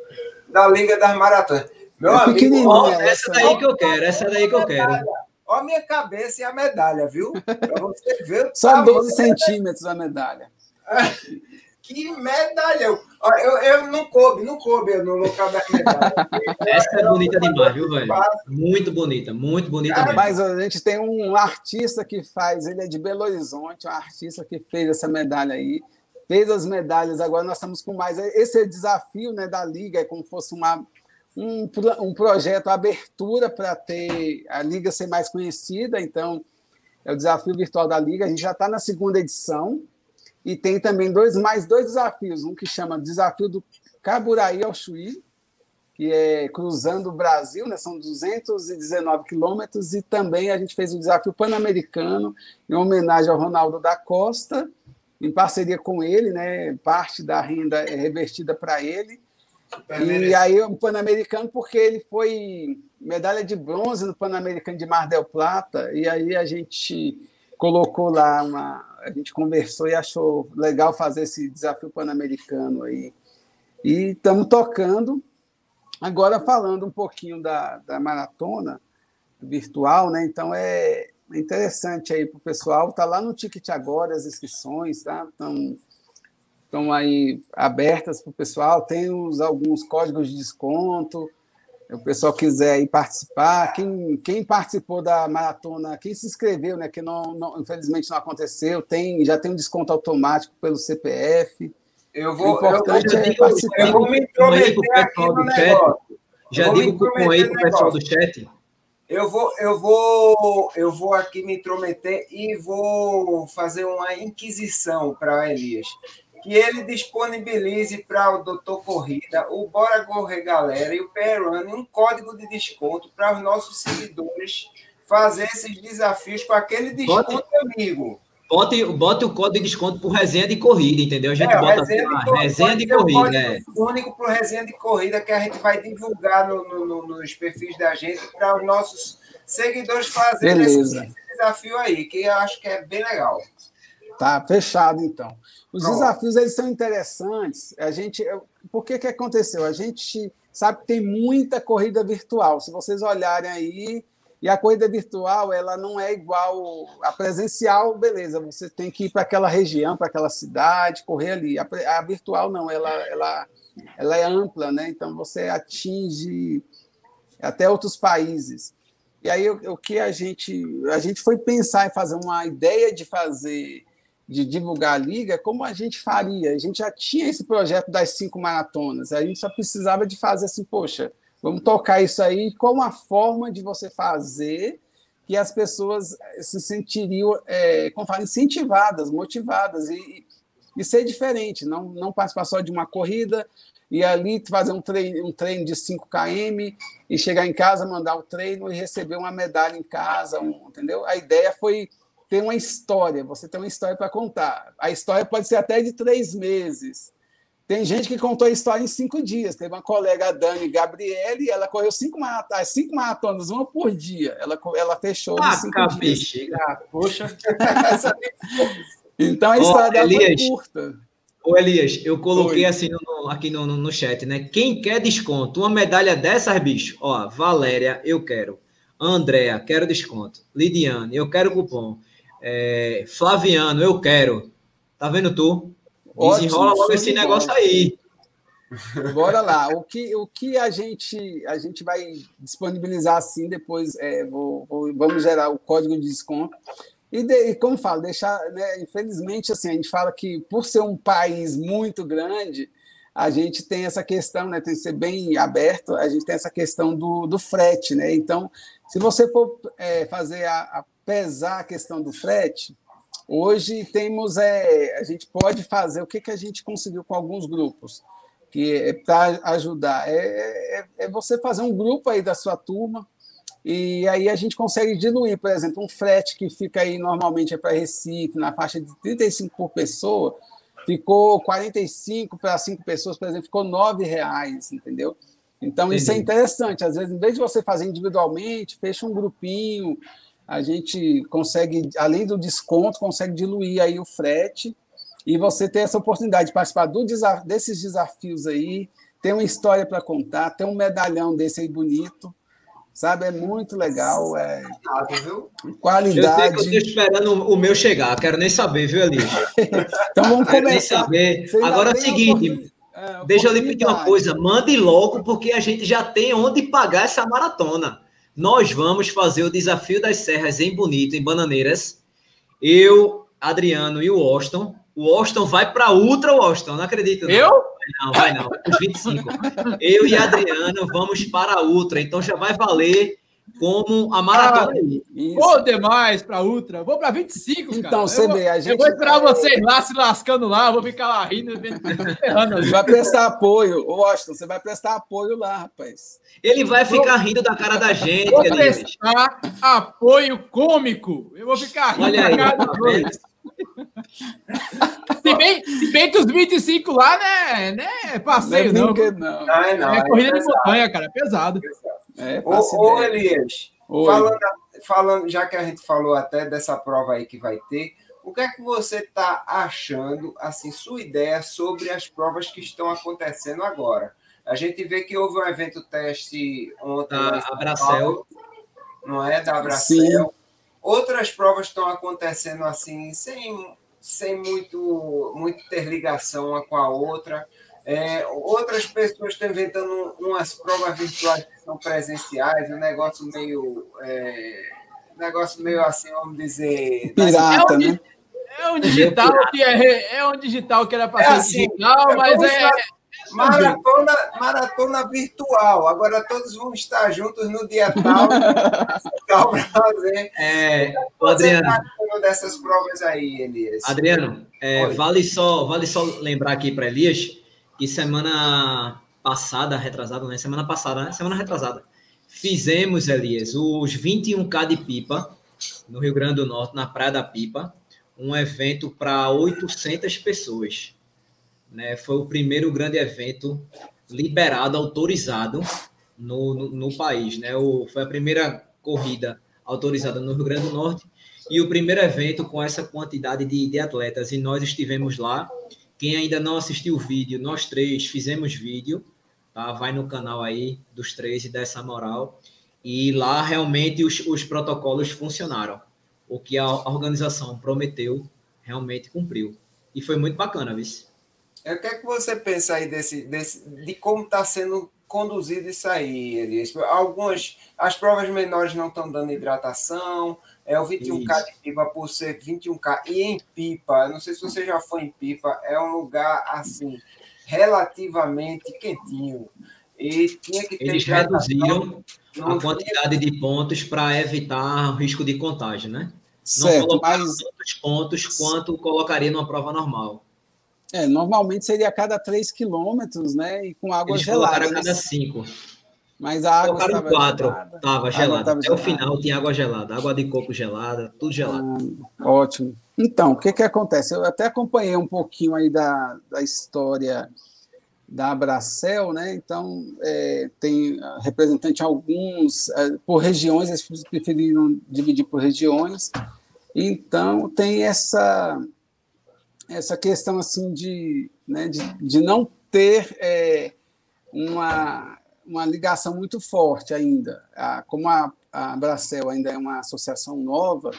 Speaker 1: da Liga das Maratonas.
Speaker 3: Meu é amigo, ó, essa daí que eu quero, essa daí que eu quero.
Speaker 1: Olha a minha cabeça e a medalha, viu? Para você ver.
Speaker 2: Só 12 centímetros a medalha.
Speaker 1: que medalha! Eu, eu, eu, não coube, não coube no local da medalha.
Speaker 3: Essa é bonita demais, viu, velho? Muito bonita, muito bonita
Speaker 2: mesmo. Mas a gente tem um artista que faz, ele é de Belo Horizonte, um artista que fez essa medalha aí fez as medalhas, agora nós estamos com mais. Esse é o desafio né, da Liga, é como se fosse uma, um, um projeto abertura para ter a Liga ser mais conhecida. Então, é o desafio virtual da Liga. A gente já está na segunda edição e tem também dois mais dois desafios. Um que chama Desafio do Caburaí ao Chuí, que é cruzando o Brasil, né? são 219 quilômetros, e também a gente fez o desafio pan-americano em homenagem ao Ronaldo da Costa em parceria com ele, né? Parte da renda é revertida para ele. E aí o Pan-Americano, porque ele foi medalha de bronze no Pan-Americano de Mar del Plata, e aí a gente colocou lá uma. A gente conversou e achou legal fazer esse desafio pan-americano aí. E estamos tocando. Agora falando um pouquinho da, da maratona virtual, né? Então é, interessante aí para o pessoal. Está lá no Ticket agora as inscrições, tá? Estão estão aí abertas para o pessoal. Tem os, alguns códigos de desconto. o pessoal quiser aí participar, quem, quem participou da maratona, quem se inscreveu, né, que não, não, infelizmente não aconteceu, tem, já tem um desconto automático pelo CPF.
Speaker 1: Eu vou, o importante eu, eu, é participar. Eu vou me intrometer aqui no negócio.
Speaker 3: Já digo aí para o pessoal do chat.
Speaker 1: Eu vou, eu vou, eu vou aqui me intrometer e vou fazer uma inquisição para Elias que ele disponibilize para o Doutor Corrida, o Bora Correr Galera e o Perone um código de desconto para os nossos seguidores fazer esses desafios com aquele desconto bote, amigo.
Speaker 3: Bote, bote o código de desconto por resenha de corrida, entendeu? A gente é, bota resenha, assim, de, resenha de corrida. É.
Speaker 1: único para resenha de corrida que a gente vai divulgar no, no, no, nos perfis da gente para os nossos seguidores fazerem esse, esse desafio aí, que eu acho que é bem legal.
Speaker 2: Tá fechado, então. Os desafios eles são interessantes. A gente, por que que aconteceu? A gente sabe que tem muita corrida virtual. Se vocês olharem aí, e a corrida virtual ela não é igual a presencial, beleza? Você tem que ir para aquela região, para aquela cidade, correr ali. A, a, virtual não, ela, ela, ela é ampla, né? Então você atinge até outros países. E aí o, o que a gente a gente foi pensar em fazer uma ideia de fazer de divulgar a liga, como a gente faria? A gente já tinha esse projeto das cinco maratonas, a gente só precisava de fazer assim, poxa, vamos tocar isso aí, qual uma forma de você fazer que as pessoas se sentiriam, é, como fala, incentivadas, motivadas e, e ser diferente, não, não participar só de uma corrida e ali fazer um treino, um treino de 5 km e chegar em casa, mandar o treino e receber uma medalha em casa, um, entendeu? A ideia foi tem uma história, você tem uma história para contar. A história pode ser até de três meses. Tem gente que contou a história em cinco dias. Teve uma colega, a Dani Gabriele, ela correu cinco maratonas, cinco maratonas, uma por dia. Ela, ela fechou ah, cinco
Speaker 3: cabe, dias. Ah, poxa.
Speaker 2: então a história oh, dela Elias, foi curta.
Speaker 3: Ô Elias, eu coloquei Oi. assim no, aqui no, no, no, chat, né? Quem quer desconto? Uma medalha dessas, bicho? Ó, Valéria, eu quero. Andréa, quero desconto. Lidiane, eu quero cupom. É, Flaviano, eu quero. Tá vendo tu? Desenrola logo esse negócio aí.
Speaker 2: Bora lá. O que, o que a gente a gente vai disponibilizar assim depois? É, vou, vou, vamos gerar o código de desconto. E, de, e como falo, deixar, né, infelizmente, assim, a gente fala que por ser um país muito grande, a gente tem essa questão, né, tem que ser bem aberto, a gente tem essa questão do, do frete, né? Então, se você for é, fazer a, a pesar a questão do frete, hoje temos é, a gente pode fazer o que, que a gente conseguiu com alguns grupos que é para ajudar é, é, é, você fazer um grupo aí da sua turma e aí a gente consegue diluir, por exemplo, um frete que fica aí normalmente é para Recife na faixa de 35 por pessoa, ficou 45 para cinco pessoas, por exemplo, ficou R$ reais, entendeu? Então Entendi. isso é interessante. Às vezes, em vez de você fazer individualmente, fecha um grupinho, a gente consegue, além do desconto, consegue diluir aí o frete e você ter essa oportunidade de participar do desses desafios aí, ter uma história para contar, ter um medalhão desse aí bonito, sabe? É muito legal, é qualidade. Eu
Speaker 3: estou esperando o meu chegar, quero nem saber, viu, Eli?
Speaker 2: então vamos começar. nem
Speaker 3: saber. Agora é o seguinte, é, deixa eu lhe pedir uma coisa, mande logo, porque a gente já tem onde pagar essa maratona nós vamos fazer o desafio das serras em Bonito, em Bananeiras. Eu, Adriano e o Austin. O Austin vai para Ultra Austin, não acredito. Não.
Speaker 4: Eu?
Speaker 3: Não, vai não. Os 25. Eu e Adriano vamos para a Ultra, então já vai valer como a maratona.
Speaker 4: Ah, vou demais para Ultra, vou para 25,
Speaker 2: então, cara. você vê, a gente.
Speaker 4: Eu vou esperar vocês lá se lascando lá, vou ficar lá rindo,
Speaker 2: ferrando. Vai prestar apoio, Washington, você vai prestar apoio lá, rapaz.
Speaker 3: Ele vai ficar rindo da cara da gente.
Speaker 4: Vou prestar apoio cômico. Eu vou ficar rindo
Speaker 3: Olha
Speaker 4: da
Speaker 3: cara da gente.
Speaker 4: Se bem, se bem que os 25 lá, né? né passeio, não. É, não. não.
Speaker 1: É, não,
Speaker 4: é, corrida é de montanha, cara, é pesado.
Speaker 1: É, ô, ô Elias, falando, falando, já que a gente falou até dessa prova aí que vai ter, o que é que você está achando, assim, sua ideia sobre as provas que estão acontecendo agora? A gente vê que houve um evento teste ontem.
Speaker 3: Da Abracel.
Speaker 1: Não é? Da Abracel. Sim. Outras provas estão acontecendo assim, sem, sem muito, muito ter ligação uma com a outra. É, outras pessoas estão inventando umas provas virtuais que são presenciais, um negócio meio. É, negócio meio assim, vamos dizer.
Speaker 2: Pirata, né?
Speaker 4: É um digital que é, é um digital que era para é ser assim, digital, é mas é.
Speaker 1: Maratona, maratona virtual. Agora todos vão estar juntos no dia tal. tal
Speaker 3: fazer. É, Adriano.
Speaker 1: Dessas provas aí, Elias.
Speaker 3: Adriano, é, vale, só, vale só lembrar aqui para Elias que semana passada, retrasada, né? Semana passada, né? Semana retrasada. Fizemos, Elias, os 21K de pipa no Rio Grande do Norte, na Praia da Pipa um evento para 800 pessoas. Né? Foi o primeiro grande evento liberado, autorizado no, no, no país. Né? O, foi a primeira corrida autorizada no Rio Grande do Norte e o primeiro evento com essa quantidade de, de atletas. E nós estivemos lá. Quem ainda não assistiu o vídeo, nós três fizemos vídeo. Tá? Vai no canal aí dos três e dá essa moral. E lá realmente os, os protocolos funcionaram o que a organização prometeu realmente cumpriu. E foi muito bacana, vice.
Speaker 1: É, o que é que você pensa aí desse, desse de como está sendo conduzido isso aí, Elias? Algumas, as provas menores não estão dando hidratação, é o 21K isso. de pipa por ser 21K, e em pipa, não sei se você já foi em pipa, é um lugar, assim, relativamente quentinho. E tinha que ter
Speaker 3: Eles reduziram a quantidade de pontos para evitar o risco de contágio, né?
Speaker 2: Certo, não mas...
Speaker 3: tantos pontos quanto colocaria numa prova normal.
Speaker 2: É, normalmente seria a cada 3 quilômetros, né? E com água Eles gelada.
Speaker 3: a cada 5.
Speaker 2: Mas a água
Speaker 3: estava 4, estava gelada. Até gelada. o final tinha água gelada, água de coco gelada, tudo gelado.
Speaker 2: Ah, ótimo. Então, o que, que acontece? Eu até acompanhei um pouquinho aí da, da história da Abracel, né? Então, é, tem representante alguns é, por regiões, eles preferiram dividir por regiões. Então, tem essa essa questão assim de, né, de, de não ter é, uma, uma ligação muito forte ainda. A, como a, a Abracel ainda é uma associação nova,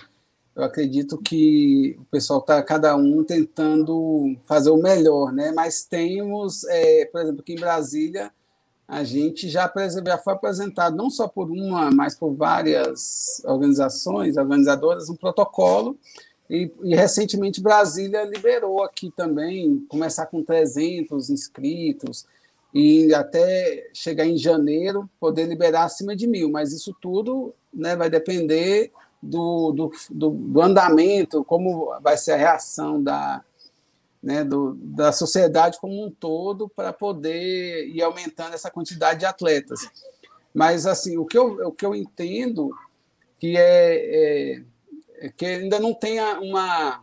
Speaker 2: eu acredito que o pessoal está cada um tentando fazer o melhor, né? Mas temos, é, por exemplo, aqui em Brasília, a gente já, já foi apresentado não só por uma, mas por várias organizações, organizadoras, um protocolo. E, e recentemente Brasília liberou aqui também, começar com 300 inscritos e até chegar em janeiro poder liberar acima de mil. Mas isso tudo né, vai depender do, do, do, do andamento, como vai ser a reação da, né, do, da sociedade como um todo para poder ir aumentando essa quantidade de atletas. Mas assim, o que eu, o que eu entendo que é, é, é que ainda não tem uma,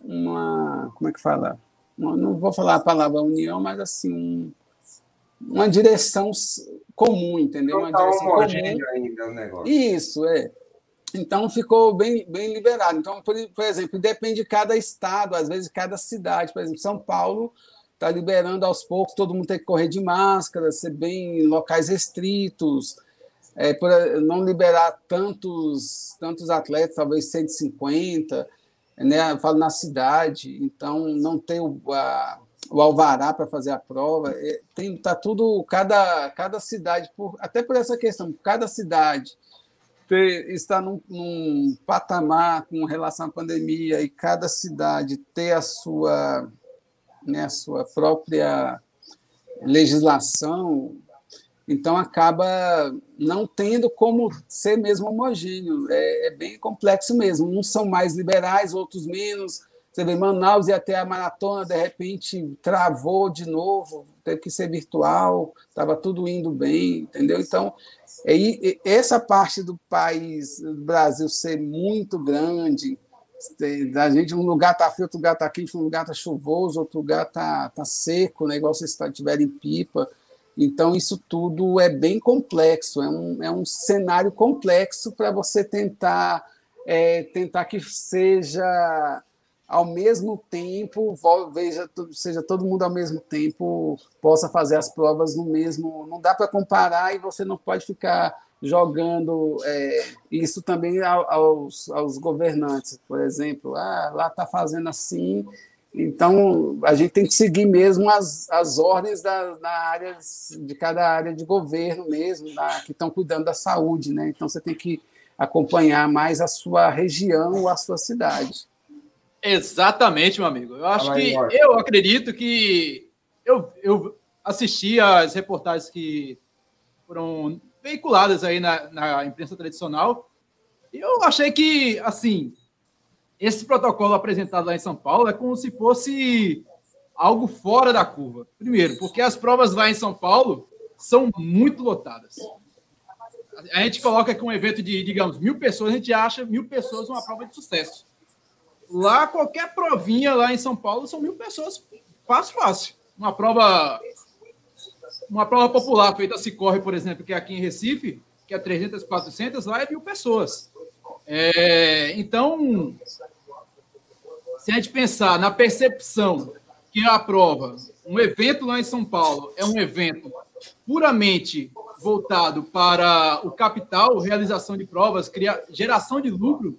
Speaker 2: uma como é que fala? Não vou falar a palavra união, mas assim um, uma direção comum, entendeu?
Speaker 1: Uma direção comum. ainda o negócio.
Speaker 2: Isso é. Então ficou bem, bem liberado. Então, por, por, exemplo, depende de cada estado, às vezes cada cidade. Por exemplo, São Paulo está liberando aos poucos, todo mundo tem que correr de máscara, ser bem em locais restritos, é, por não liberar tantos, tantos atletas, talvez 150, né? Eu falo na cidade, então não ter o, a, o alvará para fazer a prova. É, tem, tá tudo, cada, cada cidade, por, até por essa questão, cada cidade ter, estar num, num, patamar com relação à pandemia e cada cidade ter a sua, né, a sua própria legislação, então acaba não tendo como ser mesmo homogêneo. É, é bem complexo mesmo. Uns são mais liberais, outros menos. Vê, Manaus e até a maratona, de repente, travou de novo, teve que ser virtual, estava tudo indo bem, entendeu? Então, e essa parte do país, do Brasil, ser muito grande, da gente, um lugar está frio, outro lugar está quente, um lugar está chuvoso, outro lugar está tá seco, o negócio está tiver em pipa. Então, isso tudo é bem complexo, é um, é um cenário complexo para você tentar, é, tentar que seja ao mesmo tempo, veja, seja todo mundo ao mesmo tempo possa fazer as provas no mesmo. Não dá para comparar e você não pode ficar jogando é, isso também aos, aos governantes, por exemplo. Ah, lá está fazendo assim Então, a gente tem que seguir mesmo as, as ordens da, da área, de cada área de governo mesmo, da, que estão cuidando da saúde, né? Então, você tem que acompanhar mais a sua região ou a sua cidade.
Speaker 4: Exatamente, meu amigo. Eu acho que, eu acredito que eu, eu assisti as reportagens que foram veiculadas aí na, na imprensa tradicional e eu achei que, assim, esse protocolo apresentado lá em São Paulo é como se fosse algo fora da curva. Primeiro, porque as provas lá em São Paulo são muito lotadas. A gente coloca que um evento de, digamos, mil pessoas, a gente acha mil pessoas uma prova de sucesso. Lá, qualquer provinha lá em São Paulo são mil pessoas, fácil, fácil. Uma prova, uma prova popular feita a Cicorre, por exemplo, que é aqui em Recife, que é 300, 400, lá é mil pessoas. É, então, se a gente pensar na percepção que a prova, um evento lá em São Paulo, é um evento puramente voltado para o capital, realização de provas, cria, geração de lucro,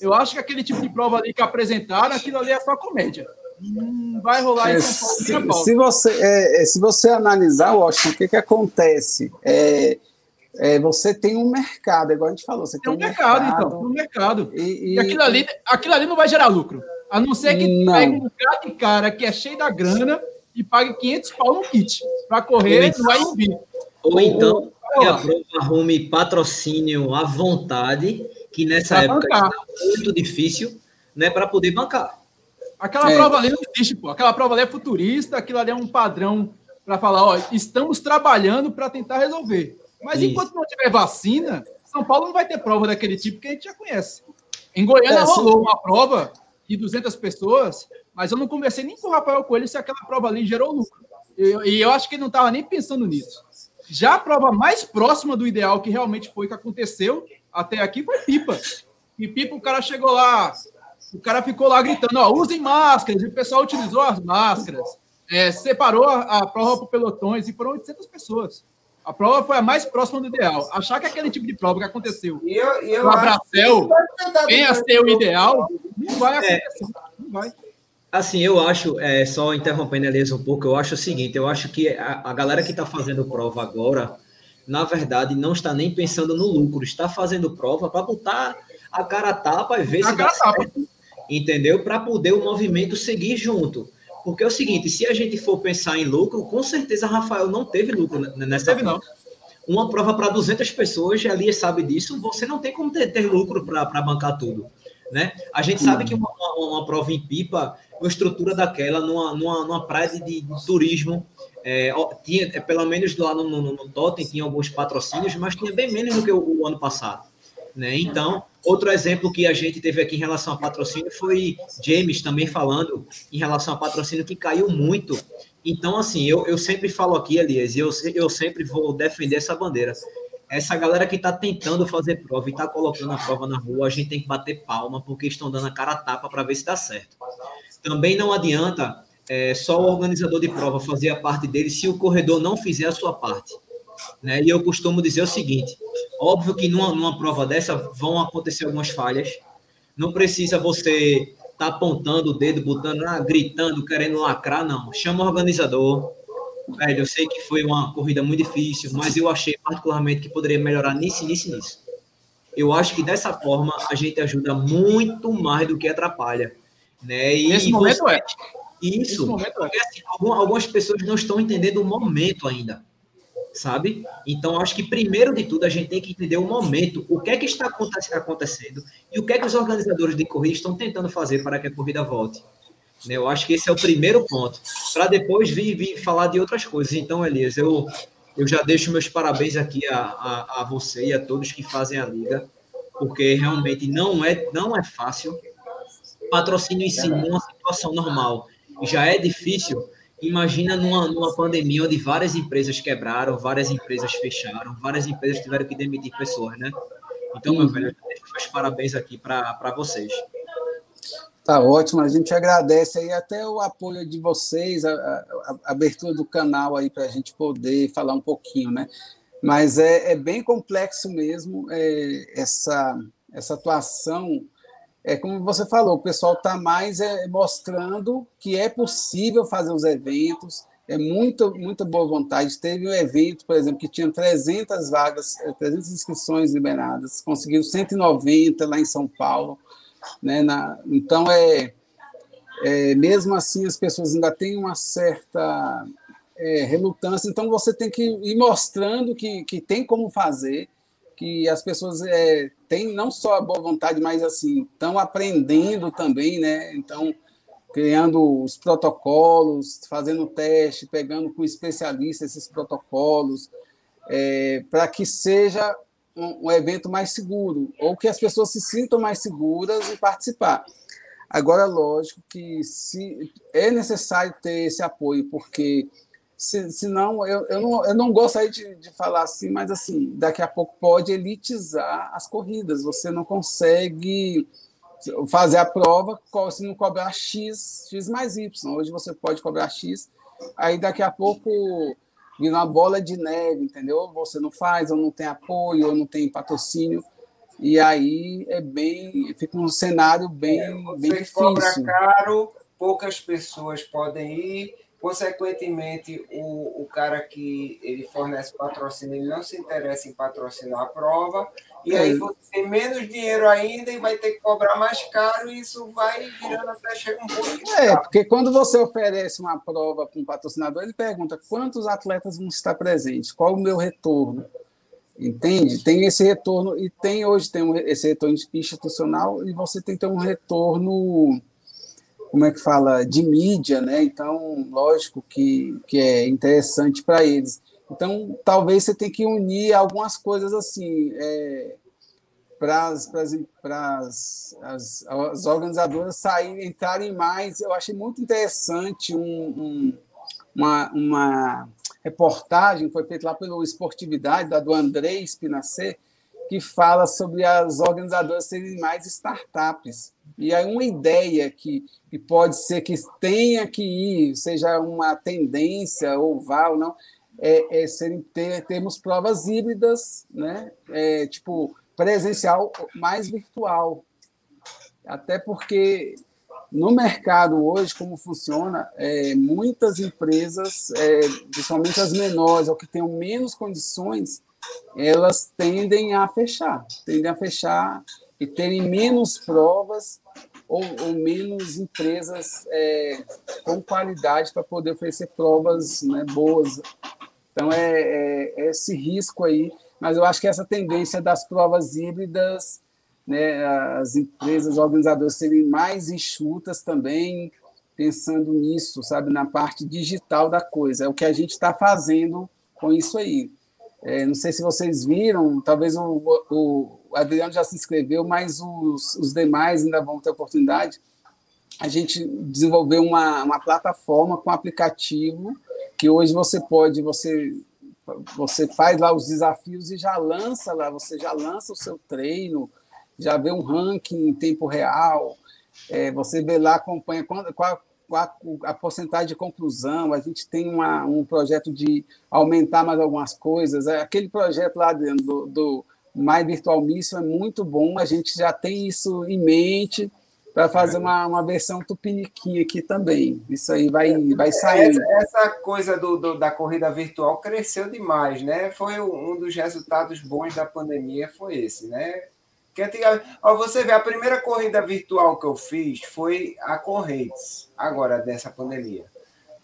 Speaker 4: eu acho que aquele tipo de prova ali que apresentaram, aquilo ali é só comédia. Não vai rolar
Speaker 2: é, em São Paulo. Se, se, você, é, é, se você analisar, Washington, o que, que acontece? É, é, você tem um mercado, igual a gente falou. Você tem,
Speaker 4: tem um mercado, mercado, então. Um mercado. E, e, e, aquilo, ali, aquilo ali não vai gerar lucro. A não ser que não. pegue um bocado de cara que é cheio da grana e pague 500 pau no kit. Para correr, não vai vir.
Speaker 3: Ou então, que a prova arrume patrocínio à vontade, que nessa pra época bancar. é muito difícil, né, para poder bancar.
Speaker 4: Aquela é. prova ali não existe, pô. Aquela prova ali é futurista, aquilo ali é um padrão para falar, ó, estamos trabalhando para tentar resolver. Mas Isso. enquanto não tiver vacina, São Paulo não vai ter prova daquele tipo que a gente já conhece. Em Goiânia é, rolou sim. uma prova de 200 pessoas, mas eu não conversei nem com o Rafael Coelho se aquela prova ali gerou lucro. E eu, eu acho que ele não estava nem pensando nisso. Já a prova mais próxima do ideal, que realmente foi que aconteceu até aqui, foi Pipa. E Pipa, o cara chegou lá, o cara ficou lá gritando: ó, usem máscaras, e o pessoal utilizou as máscaras, é, separou a, a prova por pelotões e foram 800 pessoas. A prova foi a mais próxima do ideal. Achar que aquele tipo de prova que aconteceu
Speaker 1: e eu, eu
Speaker 4: no Abracel venha a ser o ideal, não vai é. acontecer. É. Não vai.
Speaker 3: Assim, eu acho, é, só interrompendo a Elias um pouco, eu acho o seguinte, eu acho que a, a galera que está fazendo prova agora, na verdade, não está nem pensando no lucro, está fazendo prova para botar a cara a tapa e ver a se dá certo, entendeu? Para poder o movimento seguir junto. Porque é o seguinte, se a gente for pensar em lucro, com certeza Rafael não teve lucro nessa teve, prova. Não. Uma prova para 200 pessoas, a Lia sabe disso, você não tem como ter, ter lucro para bancar tudo. Né? A gente sabe que uma, uma, uma, prova em pipa, uma estrutura daquela, numa, numa, numa praia de, de turismo, é, tinha, é, pelo menos lá no, no, no Totem, tinha alguns patrocínios, mas tinha bem menos do que o, o ano passado. Né? Então, outro exemplo que a gente teve aqui em relação a patrocínio foi James também falando em relação a patrocínio que caiu muito. Então, assim, eu, eu sempre falo aqui, Elias, e eu, eu sempre vou defender essa bandeira. Essa galera que está tentando fazer prova e está colocando a prova na rua, a gente tem que bater palma, porque estão dando a cara a tapa para ver se dá certo. Também não adianta é, só o organizador de prova fazer a parte dele se o corredor não fizer a sua parte. Né? E eu costumo dizer o seguinte: óbvio que numa, numa prova dessa vão acontecer algumas falhas. Não precisa você estar tá apontando o dedo, botando, ah, gritando, querendo lacrar, não. Chama o organizador. Velho, eu sei que foi uma corrida muito difícil, mas eu achei particularmente que poderia melhorar nisso, nisso, nisso. Eu acho que dessa forma a gente ajuda muito mais do que atrapalha. Né?
Speaker 4: E Nesse momento é.
Speaker 3: Isso. Momento é. Porque, assim, algumas pessoas não estão entendendo o momento ainda sabe? Então, acho que primeiro de tudo a gente tem que entender o momento, o que é que está acontecendo e o que é que os organizadores de corrida estão tentando fazer para que a corrida volte. Né? Eu acho que esse é o primeiro ponto, para depois vir, vir falar de outras coisas. Então, Elias, eu, eu já deixo meus parabéns aqui a, a, a você e a todos que fazem a liga, porque realmente não é, não é fácil. Patrocínio em si, numa situação normal, já é difícil Imagina numa, numa pandemia onde várias empresas quebraram, várias empresas fecharam, várias empresas tiveram que demitir pessoas, né? Então, meu velho, meus parabéns aqui para vocês.
Speaker 2: Tá ótimo, a gente agradece aí até o apoio de vocês, a, a, a abertura do canal aí para a gente poder falar um pouquinho, né? Mas é, é bem complexo mesmo é, essa, essa atuação é como você falou, o pessoal está mais é, mostrando que é possível fazer os eventos, é muita, muita boa vontade. Teve um evento, por exemplo, que tinha 300 vagas, 300 inscrições liberadas, conseguiu 190 lá em São Paulo. Né, na, então, é, é, mesmo assim, as pessoas ainda têm uma certa é, relutância. Então, você tem que ir mostrando que, que tem como fazer, que as pessoas é, têm não só a boa vontade, mas assim estão aprendendo também, né? Então, criando os protocolos, fazendo teste, pegando com especialistas esses protocolos, é, para que seja um, um, evento mais seguro, ou que as pessoas se sintam mais seguras em participar. Agora, lógico que se é necessário ter esse apoio, porque se, senão eu, eu, não, eu não gostaria de, de falar assim, mas assim, daqui a pouco pode elitizar as corridas. Você não consegue fazer a prova se não cobrar X, X mais Y. Hoje você pode cobrar X, aí daqui a pouco vira uma bola de neve, entendeu? Você não faz, ou não tem apoio, ou não tem patrocínio. E aí é bem. Fica um cenário bem, é, bem difícil. cobra
Speaker 1: caro, poucas pessoas podem ir Consequentemente, o, o cara que ele fornece patrocínio, ele não se interessa em patrocinar a prova, e aí você tem menos dinheiro ainda e vai ter que cobrar mais caro, e isso vai virando até chegar um pouco.
Speaker 2: É, porque quando você oferece uma prova para um patrocinador, ele pergunta quantos atletas vão estar presentes, qual o meu retorno. Entende? Tem esse retorno, e tem hoje tem esse retorno institucional, e você tem que ter um retorno como é que fala, de mídia, né? Então, lógico que, que é interessante para eles. Então, talvez você tenha que unir algumas coisas assim, é, para as, as, as organizadoras saírem, entrarem mais. Eu achei muito interessante um, um, uma, uma reportagem, foi feita lá pelo Esportividade, da do André Spinacê, que fala sobre as organizadoras serem mais startups. E aí uma ideia que, que pode ser que tenha que ir, seja uma tendência ou vá ou não, é, é ter, termos provas híbridas, né? É, tipo presencial mais virtual. Até porque no mercado hoje, como funciona, é, muitas empresas, é, principalmente as menores, ou que tenham menos condições, elas tendem a fechar, tendem a fechar e terem menos provas ou, ou menos empresas é, com qualidade para poder oferecer provas né, boas. Então, é, é, é, esse risco aí, mas eu acho que essa tendência das provas híbridas, né, as empresas organizadoras serem mais enxutas também, pensando nisso, sabe, na parte digital da coisa. É o que a gente está fazendo com isso aí. É, não sei se vocês viram, talvez o, o, Adriano já se inscreveu, mas os, os demais ainda vão ter oportunidade. A gente desenvolveu uma, uma plataforma com aplicativo que hoje você pode, você você faz lá os desafios e já lança lá, você já lança o seu treino, já vê um ranking em tempo real, é, você vê lá, acompanha qual, qual, a, a porcentagem de conclusão, a gente tem uma, um projeto de aumentar mais algumas coisas. É, aquele projeto lá dentro do, do My Virtual Mission é muito bom, a gente já tem isso em mente para fazer é. uma, uma versão tupiniquim aqui também. Isso aí vai, vai sair.
Speaker 1: Essa, essa coisa do, do, da corrida virtual cresceu demais, né? Foi um dos resultados bons da pandemia, foi esse, né? Que antigamente, ó, você vê, a primeira corrida virtual que eu fiz foi a Correios, agora dessa pandemia.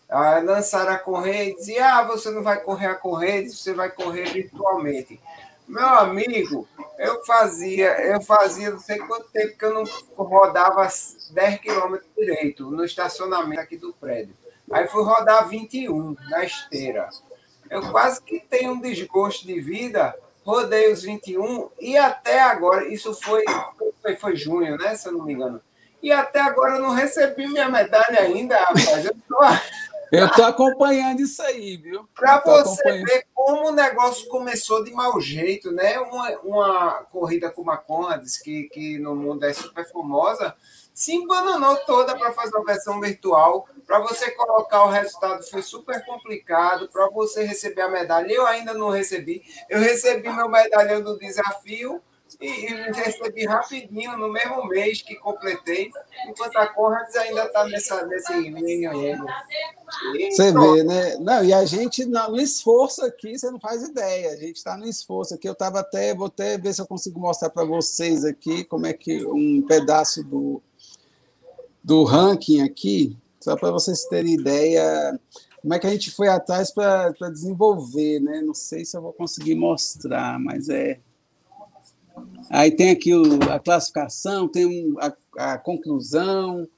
Speaker 1: Ah, lançaram a Correios e ah, você não vai correr a Correios, você vai correr virtualmente. Meu amigo, eu fazia, eu fazia não sei quanto tempo que eu não rodava 10 quilômetros direito no estacionamento aqui do prédio. Aí fui rodar 21 na esteira. Eu quase que tenho um desgosto de vida rodei os 21 e até agora, isso foi, foi, foi junho, né? Se eu não me engano. E até agora eu não recebi minha medalha ainda, rapaz. Eu tô,
Speaker 2: eu tô acompanhando isso aí, viu?
Speaker 1: Para você ver como o negócio começou de mau jeito, né? Uma, uma corrida como a Conrads, que, que no mundo é super famosa, se embananou toda para fazer uma versão virtual. Para você colocar o resultado foi super complicado. Para você receber a medalha, eu ainda não recebi. Eu recebi meu medalhão do desafio, e, e recebi rapidinho, no mesmo mês que completei, enquanto a Conrads ainda está nessa, nesse aí.
Speaker 2: Você vê, né? Não, e a gente, no esforço aqui, você não faz ideia, a gente está no esforço aqui. Eu estava até, vou até ver se eu consigo mostrar para vocês aqui como é que um pedaço do, do ranking aqui, só para vocês terem ideia como é que a gente foi atrás para desenvolver, né? Não sei se eu vou conseguir mostrar, mas é Aí tem aqui o, a classificação, tem a, a, conclusão,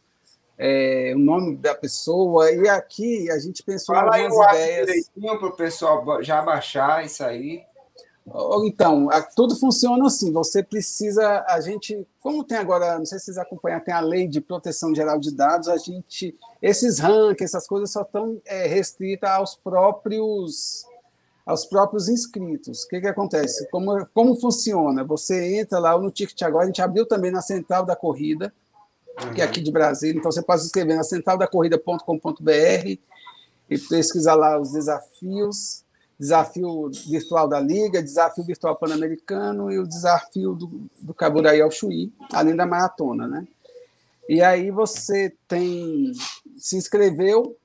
Speaker 2: é, o nome da pessoa, e aqui a gente pensou
Speaker 1: Fala em algumas ideias. direitinho para o pessoal já baixar isso aí.
Speaker 2: Então, tudo funciona assim. Você precisa, a gente, como tem agora, não sei se vocês acompanham, tem a lei de proteção geral de dados, a gente, esses rankings, essas coisas só estão é, restritas aos próprios aos próprios inscritos. O que, que acontece? Como, como funciona? Você entra lá no Ticket Agora, a gente abriu também na Central da Corrida, uhum. que é aqui de Brasília, então você pode se inscrever na centraldacorrida.com.br e pesquisar lá os desafios, desafio virtual da Liga, desafio virtual pan-americano e o desafio do, do Caburaí ao Chuí, além da maratona, né? E aí você tem se inscreveu,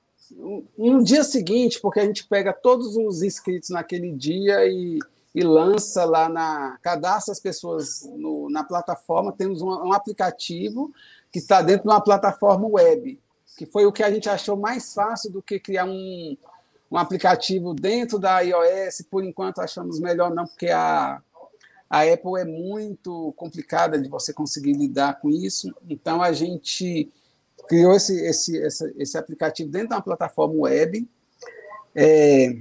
Speaker 2: no dia seguinte, porque a gente pega todos os inscritos naquele dia e, e lança lá na. cadastra as pessoas no, na plataforma, temos um, um aplicativo que está dentro de uma plataforma web, que foi o que a gente achou mais fácil do que criar um, um aplicativo dentro da iOS. Por enquanto, achamos melhor não, porque a, a Apple é muito complicada de você conseguir lidar com isso. Então, a gente criou esse, esse, esse, esse aplicativo dentro de uma plataforma web. É,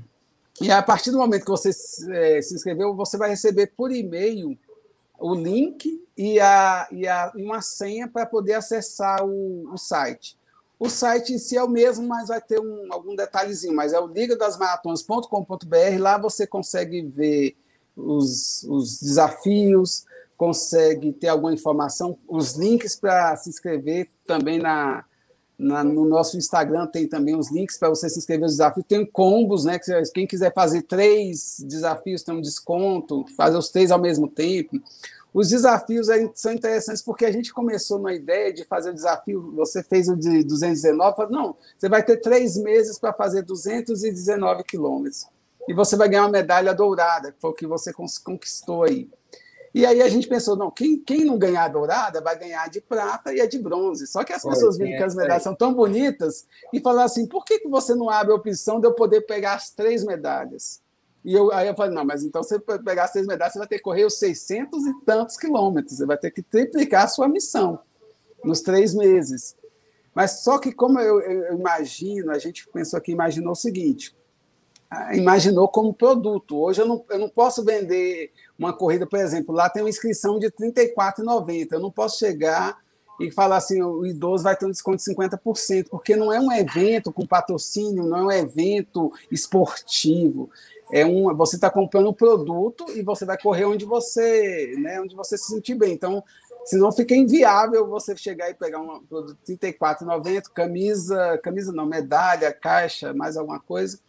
Speaker 2: e a partir do momento que você é, se inscreveu, você vai receber por e-mail o link e, a, e, a, uma senha para poder acessar o, o site. O site em si é o mesmo, mas vai ter um, algum detalhezinho, mas é o ligadasmaratonas.com.br. Lá você consegue ver os, os desafios, consegue ter alguma informação, os links para se inscrever também na, na, no nosso Instagram tem também os links para você se inscrever no desafio. Tem combos, né? Que quem quiser fazer três desafios tem um desconto, fazer os três ao mesmo tempo. Os desafios são interessantes porque a gente começou na ideia de fazer o desafio. Você fez o de 219, falou, não, você vai ter três meses para fazer 219 quilômetros. E você vai ganhar uma medalha dourada, que foi o que você conquistou aí. E aí a gente pensou, não, quem, quem não ganhar a dourada vai ganhar de prata e a de bronze. Só que as pessoas viram que as medalhas são tão bonitas e falaram assim, por que, que você não abre a opção de eu poder pegar as três medalhas? E eu, aí eu falei, não, mas então você pegar as três medalhas, você vai ter que correr os 600 e tantos quilômetros, você vai ter que triplicar a sua missão nos três meses. Mas só que como eu, eu imagino, a gente pensou aqui, imaginou o seguinte, imaginou como produto. Hoje eu não, eu não posso vender uma corrida, por exemplo, lá tem uma inscrição de R$ 34,90. Eu não posso chegar e falar assim, o idoso vai ter um desconto de 50%, porque não é um evento com patrocínio, não é um evento esportivo. É um, você está comprando um produto e você vai correr onde você, né, onde você se sentir bem. Então, senão fica inviável você chegar e pegar um produto R$ 34,90, camisa, camisa não, medalha, caixa, mais alguma coisa,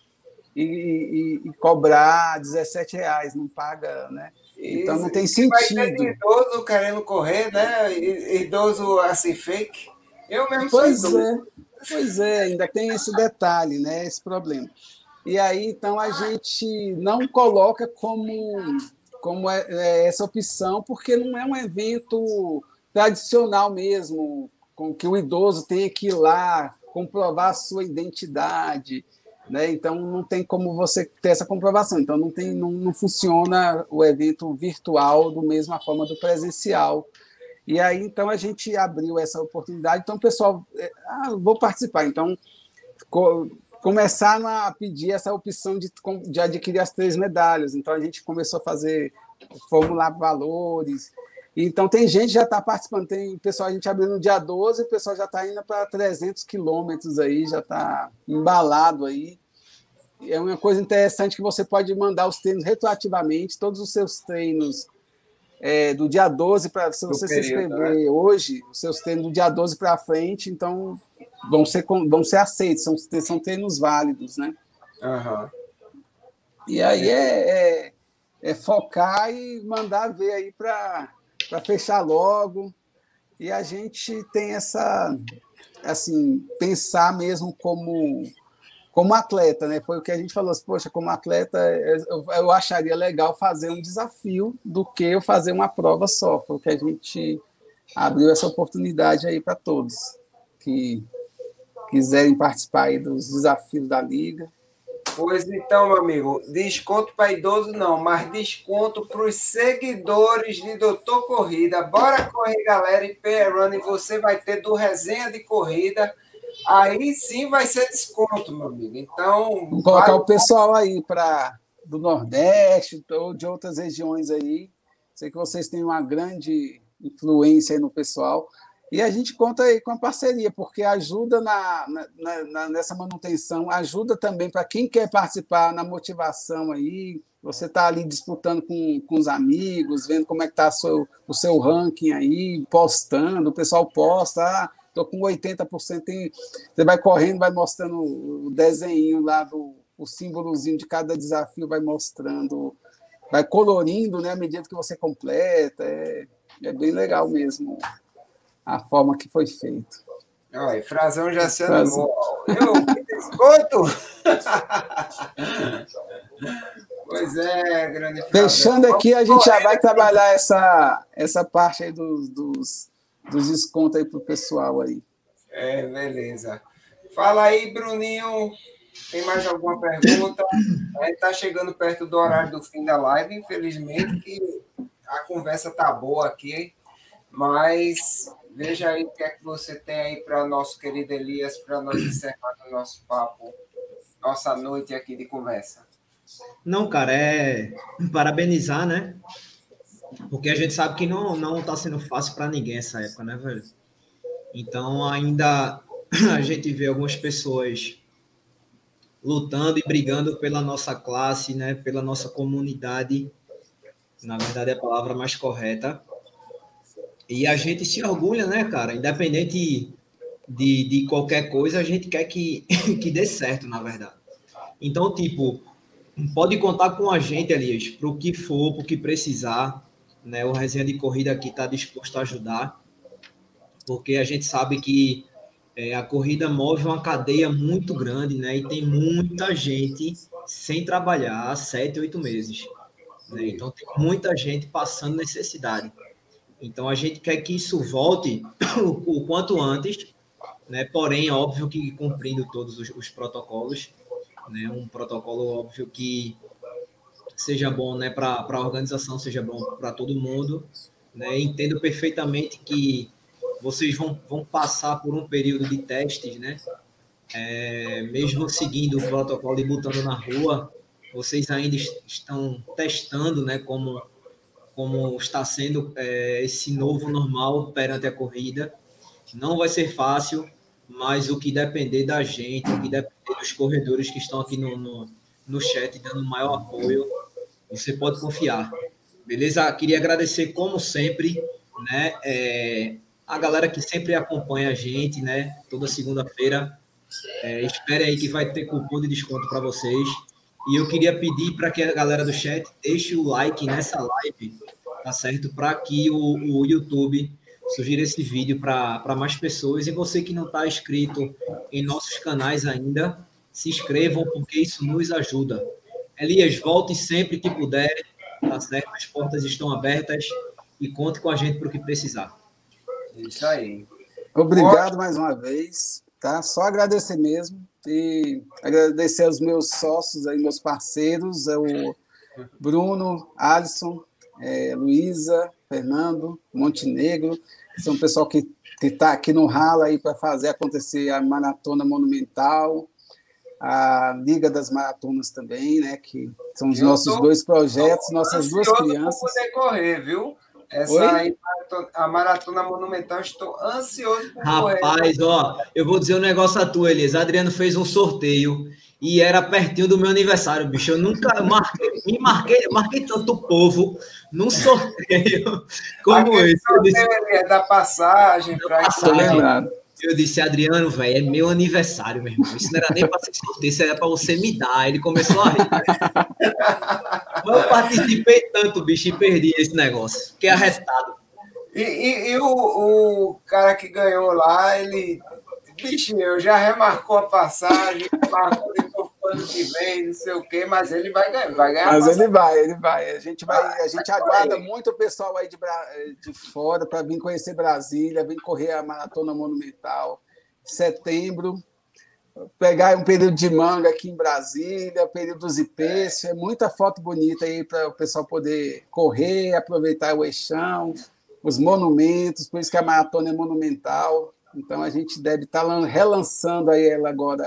Speaker 2: e, e, e cobrar 17 reais, não paga, né? Então não tem sentido.
Speaker 1: Idoso querendo correr, né? Idoso assim, fake. Eu mesmo
Speaker 2: pois sou idoso. É, pois é, ainda tem esse detalhe, né? Esse problema. E aí, então, a gente não coloca como, como é, é essa opção, porque não é um evento tradicional mesmo, com que o idoso tenha que ir lá comprovar a sua identidade, né? Então não tem como você ter essa comprovação. Então não tem, não, não funciona o evento virtual da mesma forma do presencial. E aí então a gente abriu essa oportunidade. Então o pessoal, é, ah, vou participar. Então co começaram a pedir essa opção de, de adquirir as três medalhas. Então a gente começou a fazer formular valores. Então, tem gente que já está participando. Tem pessoal, a gente abriu no dia 12, o pessoal já está indo para 300 quilômetros aí, já está embalado aí é uma coisa interessante que você pode mandar os treinos retroativamente, todos os seus treinos é, do dia 12 para se você período, se inscrever né? hoje, os seus treinos do dia 12 para frente, então vão ser, vão ser aceitos, são, são treinos válidos, né?
Speaker 1: Uhum.
Speaker 2: E aí é, é, é focar e mandar ver aí para fechar logo. E a gente tem essa, assim, pensar mesmo como como atleta, né? Foi o que a gente falou, assim, poxa, como atleta, eu, eu, acharia legal fazer um desafio do que eu fazer uma prova só. Foi o que a gente abriu essa oportunidade aí para todos que quiserem participar aí dos desafios da liga.
Speaker 1: Pois então, meu amigo, desconto para idoso não, mas desconto para os seguidores de Doutor Corrida. Bora correr, galera, e Running, você vai ter do resenha de corrida. Aí sim vai ser desconto, meu amigo. Então.
Speaker 2: Vou colocar vai... o pessoal aí para do Nordeste ou de outras regiões aí. Sei que vocês têm uma grande influência aí no pessoal. E a gente conta aí com a parceria, porque ajuda na, na, na nessa manutenção, ajuda também para quem quer participar na motivação aí. Você está ali disputando com, com os amigos, vendo como é que está o seu ranking aí, postando, o pessoal posta, ah, tô com 80%, tem, você vai correndo, vai mostrando o desenho lá do o símbolozinho de cada desafio, vai mostrando, vai colorindo né, à medida que você completa. É, é bem legal mesmo a forma que foi feito.
Speaker 1: Olha, Frazão já se animou. Eu escuto! pois é, grande
Speaker 2: Frazão. Fechando aqui, a gente já vai trabalhar essa, essa parte aí dos, dos, dos descontos aí para o pessoal aí.
Speaker 1: É, beleza. Fala aí, Bruninho. Tem mais alguma pergunta? A gente está chegando perto do horário do fim da live, infelizmente, que a conversa tá boa aqui, mas Veja aí o que é que você tem aí para o nosso querido Elias, para nós encerrar o nosso papo, nossa noite aqui de conversa.
Speaker 3: Não, cara, é parabenizar, né? Porque a gente sabe que não não está sendo fácil para ninguém essa época, né, velho? Então, ainda a gente vê algumas pessoas lutando e brigando pela nossa classe, né, pela nossa comunidade. Na verdade, é a palavra mais correta. E a gente se orgulha, né, cara? Independente de, de qualquer coisa, a gente quer que, que dê certo, na verdade. Então, tipo, pode contar com a gente, Elias, para o que for, para o que precisar. Né? O Resenha de Corrida aqui está disposto a ajudar, porque a gente sabe que é, a corrida move uma cadeia muito grande, né? E tem muita gente sem trabalhar há sete, oito meses. Né? Então, tem muita gente passando necessidade. Então a gente quer que isso volte o, quanto antes, né? Porém, óbvio que cumprindo todos os, os protocolos, né? Um protocolo óbvio que seja bom, né? Para a organização, seja bom para todo mundo, né? Entendo perfeitamente que vocês vão, vão passar por um período de testes, né? É, mesmo seguindo o protocolo e botando na rua, vocês ainda estão testando, né? Como como está sendo é, esse novo normal perante a corrida. Não vai ser fácil, mas o que depender da gente, o que depender dos corredores que estão aqui no, no, no chat dando maior apoio, você pode confiar. Beleza? Queria agradecer, como sempre, né, é, a galera que sempre acompanha a gente, né, toda segunda-feira. É, espere aí que vai ter cupom de desconto para vocês. E eu queria pedir para que a galera do chat deixe o like nessa live, tá certo? Para que o, o YouTube sugira esse vídeo para mais pessoas. E você que não está inscrito em nossos canais ainda, se inscrevam, porque isso nos ajuda. Elias, volte sempre que puder, tá certo? As portas estão abertas e conte com a gente para o que precisar.
Speaker 1: Isso aí.
Speaker 2: Obrigado mais uma vez, tá? Só agradecer mesmo e agradecer aos meus sócios aí, meus parceiros, é o Bruno, Alisson, é, Luísa, Fernando, Montenegro, que são o pessoal que está aqui no rala aí para fazer acontecer a Maratona Monumental, a Liga das Maratonas também, né? Que são os Eu nossos tô, dois projetos, nossas duas crianças.
Speaker 1: poder correr, viu? Essa Oi? aí, a Maratona Monumental, estou ansioso por
Speaker 3: Rapaz, correr. ó, eu vou dizer um negócio a tu, Elias. Adriano fez um sorteio e era pertinho do meu aniversário, bicho. Eu nunca marquei, me marquei, marquei tanto povo num sorteio como Aquele esse.
Speaker 1: Sorteio disse, da passagem,
Speaker 3: para passagem. Eu disse, Adriano, velho, é meu aniversário, meu irmão. Isso não era nem para ser sorteio, isso era para você me dar. Ele começou a rir. eu participei tanto, bicho, e perdi esse negócio. Fiquei arrestado.
Speaker 1: E, e, e o, o, cara que ganhou lá, ele. Bicho, eu já remarcou a passagem, marcou ano que vem, não sei o quê, mas ele vai ganhar. Vai ganhar
Speaker 2: mas ele vai, ele vai. A gente, vai, a gente aguarda muito o pessoal aí de, de fora para vir conhecer Brasília, vir correr a Maratona Monumental. Setembro, pegar um período de manga aqui em Brasília, período dos IPs, é muita foto bonita aí para o pessoal poder correr, aproveitar o eixão, os monumentos, por isso que a maratona é monumental. Então a gente deve estar tá relançando aí ela agora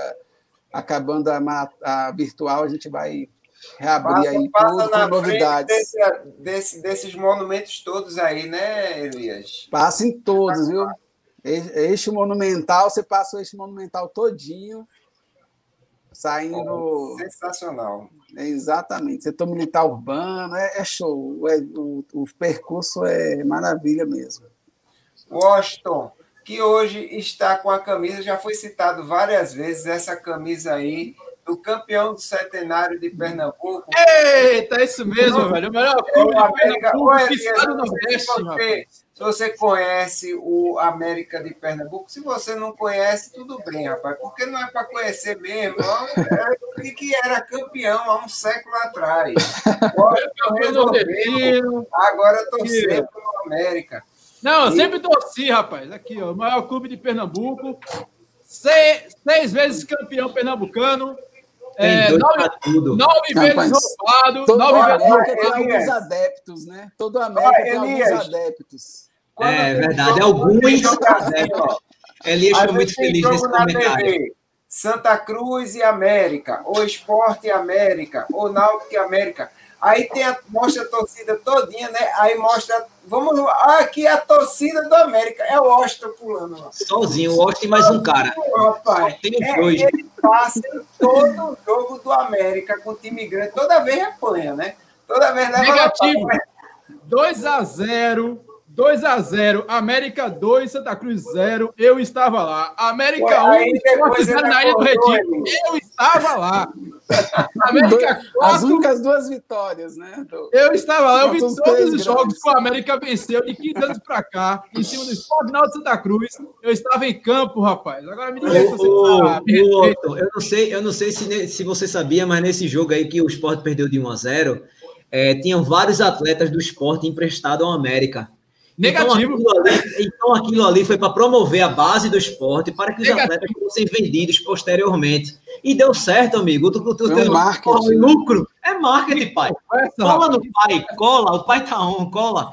Speaker 2: acabando a, a virtual, a gente vai reabrir passa, aí passa tudo com novidades.
Speaker 1: Desse, desse, desses monumentos todos aí, né, Elias?
Speaker 2: Passa em todos, viu? Eixo monumental, você passa o eixo monumental todinho, saindo. Oh,
Speaker 1: sensacional.
Speaker 2: Exatamente. Setor militar urbano, é, é show. É, o, o percurso é maravilha mesmo.
Speaker 1: Washington, que hoje está com a camisa, já foi citado várias vezes essa camisa aí, do campeão do centenário de Pernambuco.
Speaker 4: Eita, é isso mesmo, Não, velho. O melhor clube de Pernambuco, Olha, que está no Nordeste,
Speaker 1: se você, se você conhece o América de Pernambuco, se você não conhece, tudo bem, rapaz, porque não é para conhecer mesmo. É que era campeão há um século atrás. Agora, agora torcendo pelo América.
Speaker 4: Não, eu sempre torci, rapaz. Aqui, ó, o maior clube de Pernambuco. Seis, seis vezes campeão pernambucano. É, nove, nove vezes roubado.
Speaker 2: Todo
Speaker 4: nove
Speaker 2: América vezes tem alguns adeptos, né? Todo América tem alguns adeptos.
Speaker 3: É verdade, alguns adeptos. Elias foi muito feliz nesse comentário. TV,
Speaker 1: Santa Cruz e América, ou Esporte e América, ou Náutico e América. Aí tem a, mostra a torcida todinha, né? Aí mostra. Vamos aqui a torcida do América. É o Austin pulando lá.
Speaker 3: Sozinho, o Austin mais um cara.
Speaker 1: Rapaz, tem é, dois. Ele passa em todo o jogo do América com o time grande. Toda vez apanha, né? Toda vez leva
Speaker 4: Negativo. 2 a 0 2 a 0 América 2, Santa Cruz 0. Eu estava lá. América 1, um, na Ilha do Retiro. Eu estava lá.
Speaker 2: América 4, As únicas duas vitórias, né? Do...
Speaker 4: Eu estava lá, eu vi todos os jogos que o América venceu de 15 anos para cá, em cima do Esporte Final de Santa Cruz. Eu estava em campo, rapaz. Agora me diga se você sabe.
Speaker 3: Eu não sei, eu não sei se, se você sabia, mas nesse jogo aí que o Esporte perdeu de 1 a 0, é, tinham vários atletas do esporte emprestados ao América.
Speaker 4: Negativo.
Speaker 3: Então aquilo ali, então, aquilo ali foi para promover a base do esporte para que os Negativo. atletas fossem vendidos posteriormente. E deu certo, amigo. Tu, tu, tu,
Speaker 2: é marketing.
Speaker 3: lucro. É marketing, pai. Cola no pai, cola. O pai tá on, cola.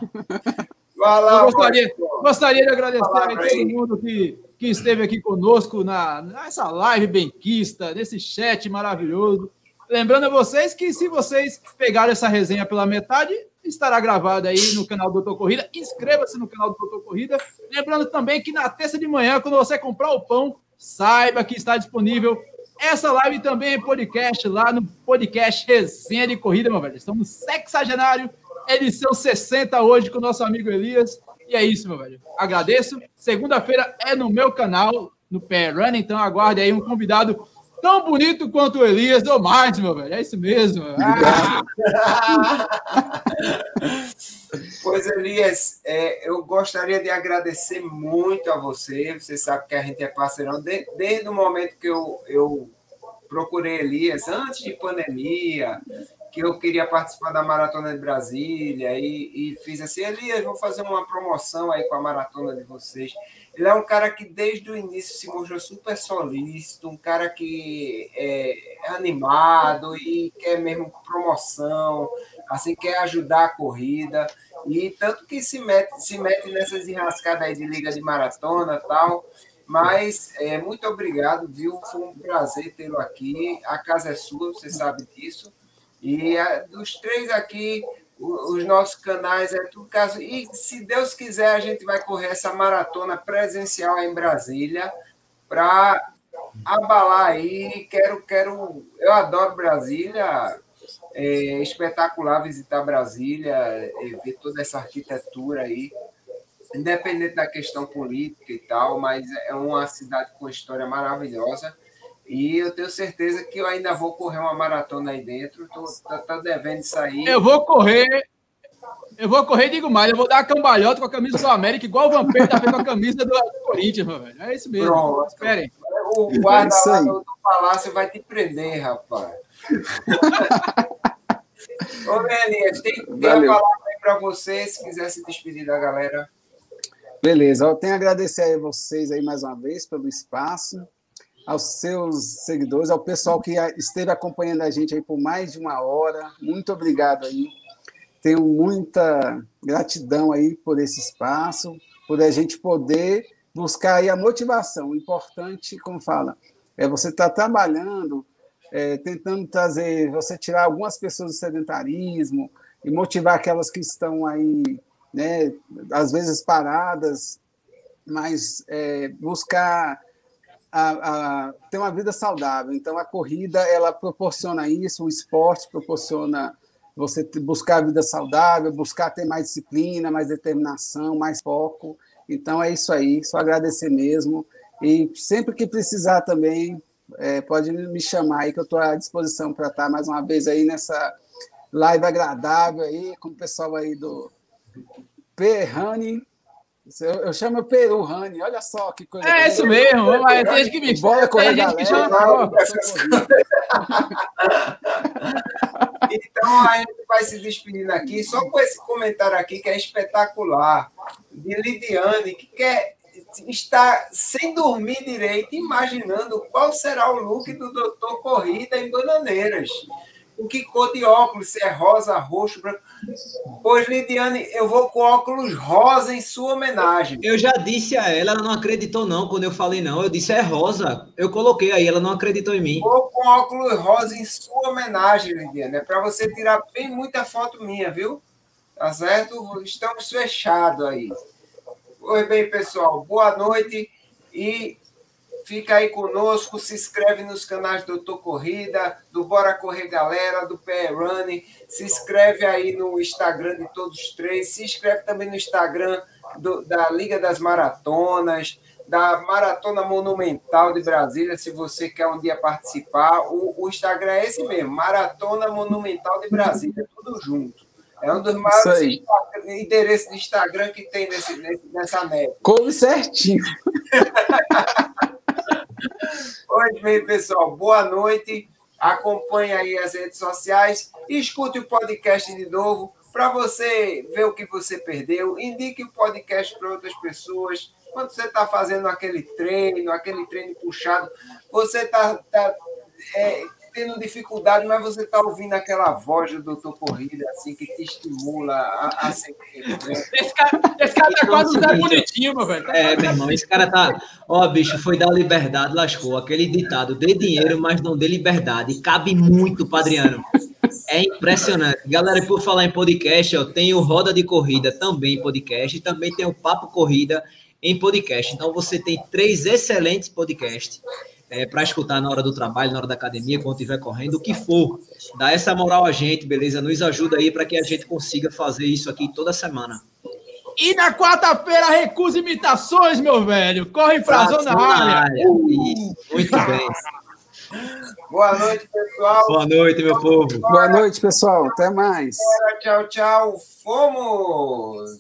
Speaker 4: Eu gostaria, gostaria de agradecer a todo mundo que, que esteve aqui conosco na, nessa live benquista, nesse chat maravilhoso. Lembrando a vocês que se vocês pegaram essa resenha pela metade, estará gravado aí no canal do Doutor Corrida. Inscreva-se no canal do Doutor Corrida. Lembrando também que na terça de manhã, quando você comprar o pão, saiba que está disponível essa live também podcast lá no podcast Resenha de Corrida, meu velho. Estamos sexagenário, edição 60 hoje com o nosso amigo Elias. E é isso, meu velho. Agradeço. Segunda-feira é no meu canal, no Pé Run, então aguarde aí um convidado tão bonito quanto o Elias ou mais, meu velho. É isso mesmo. Ah!
Speaker 1: pois, Elias, é, eu gostaria de agradecer muito a você. Você sabe que a gente é parceirão de, desde o momento que eu, eu procurei Elias, antes de pandemia, que eu queria participar da Maratona de Brasília e, e fiz assim, Elias, vou fazer uma promoção aí com a maratona de vocês. Ele é um cara que desde o início se mostrou super solícito, um cara que é animado e quer mesmo promoção, assim, quer ajudar a corrida. E tanto que se mete, se mete nessas enrascadas aí de liga de maratona tal. Mas é, muito obrigado, viu? Foi um prazer tê-lo aqui. A casa é sua, você sabe disso. E a, dos três aqui, os nossos canais é tudo caso. E se Deus quiser, a gente vai correr essa maratona presencial em Brasília para abalar aí. Quero, quero. Eu adoro Brasília. É espetacular visitar Brasília, ver toda essa arquitetura aí. independente da questão política e tal, mas é uma cidade com história maravilhosa. E eu tenho certeza que eu ainda vou correr uma maratona aí dentro. Tô, tô, tô devendo sair.
Speaker 4: Eu vou correr. Eu vou correr, digo mais, eu vou dar a cambalhota com a camisa do América, igual o Vampiro tá com a camisa do Corinthians, meu velho. É isso mesmo. Pronto. Esperem.
Speaker 1: O guarda é lá do, do palácio vai te prender, rapaz. Ô, Elias, tem, tem a palavra aí para você, se quiser se despedir da galera.
Speaker 2: Beleza, eu tenho a agradecer a vocês aí mais uma vez pelo espaço, aos seus seguidores, ao pessoal que esteve acompanhando a gente aí por mais de uma hora. Muito obrigado aí. Tenho muita gratidão aí por esse espaço, por a gente poder buscar aí a motivação. O importante, como fala, é você estar tá trabalhando é, tentando trazer, você tirar algumas pessoas do sedentarismo e motivar aquelas que estão aí, né, às vezes paradas, mas é, buscar a, a, ter uma vida saudável. Então, a corrida ela proporciona isso, o esporte proporciona você buscar a vida saudável, buscar ter mais disciplina, mais determinação, mais foco. Então, é isso aí, só agradecer mesmo. E sempre que precisar também, é, pode me chamar aí que eu estou à disposição para estar mais uma vez aí nessa live agradável aí com o pessoal aí do Perrani. Eu, eu chamo Peru Rani, olha só que coisa.
Speaker 4: É isso mesmo, vamos lá, tem que me
Speaker 2: Bora correr, tem gente que chama.
Speaker 1: Então a gente vai se despedindo aqui, só com esse comentário aqui que é espetacular, de Lidiane, que quer está sem dormir direito, imaginando qual será o look do doutor Corrida em Bananeiras. O que cor de óculos, se é rosa, roxo, branco. Pois, Lidiane, eu vou com óculos rosa em sua homenagem.
Speaker 3: Eu já disse a ela, ela não acreditou não quando eu falei não. Eu disse é rosa. Eu coloquei aí, ela não acreditou em mim.
Speaker 1: Vou com óculos rosa em sua homenagem, Lidiane. É para você tirar bem muita foto minha, viu? Tá certo? Estamos fechados aí. Oi, bem, pessoal, boa noite e fica aí conosco, se inscreve nos canais do Doutor Corrida, do Bora Correr Galera, do PR Running, se inscreve aí no Instagram de todos os três, se inscreve também no Instagram do, da Liga das Maratonas, da Maratona Monumental de Brasília, se você quer um dia participar. O, o Instagram é esse mesmo, Maratona Monumental de Brasília, tudo junto. É um dos maiores endereços de Instagram que tem nesse, nessa net.
Speaker 2: Come certinho.
Speaker 1: Pois bem, pessoal, boa noite. Acompanhe aí as redes sociais. Escute o podcast de novo para você ver o que você perdeu. Indique o podcast para outras pessoas. Quando você está fazendo aquele treino, aquele treino puxado, você está tá, é, tendo dificuldade, mas você está ouvindo aquela voz do doutor Corrida, assim, que te estimula a, a seguir.
Speaker 4: Né? Esse cara, esse cara tá quase um bonitinho, meu velho.
Speaker 3: É, meu irmão, esse cara tá. Ó, bicho, foi dar liberdade, lascou. Aquele ditado, dê dinheiro, mas não dê liberdade. Cabe muito, Padriano. É impressionante. Galera, por falar em podcast, ó, tem o Roda de Corrida também em podcast, e também tem o Papo Corrida em podcast. Então você tem três excelentes podcasts é, para escutar na hora do trabalho, na hora da academia, quando estiver correndo, o que for. Dá essa moral a gente, beleza? Nos ajuda aí para que a gente consiga fazer isso aqui toda semana.
Speaker 4: E na quarta-feira, recusa imitações, meu velho. Corre pra zona área. área.
Speaker 3: Uh. Muito bem.
Speaker 1: Boa noite, pessoal.
Speaker 3: Boa noite, meu povo.
Speaker 2: Boa noite, pessoal. Até mais.
Speaker 1: Tchau, tchau. Fomos.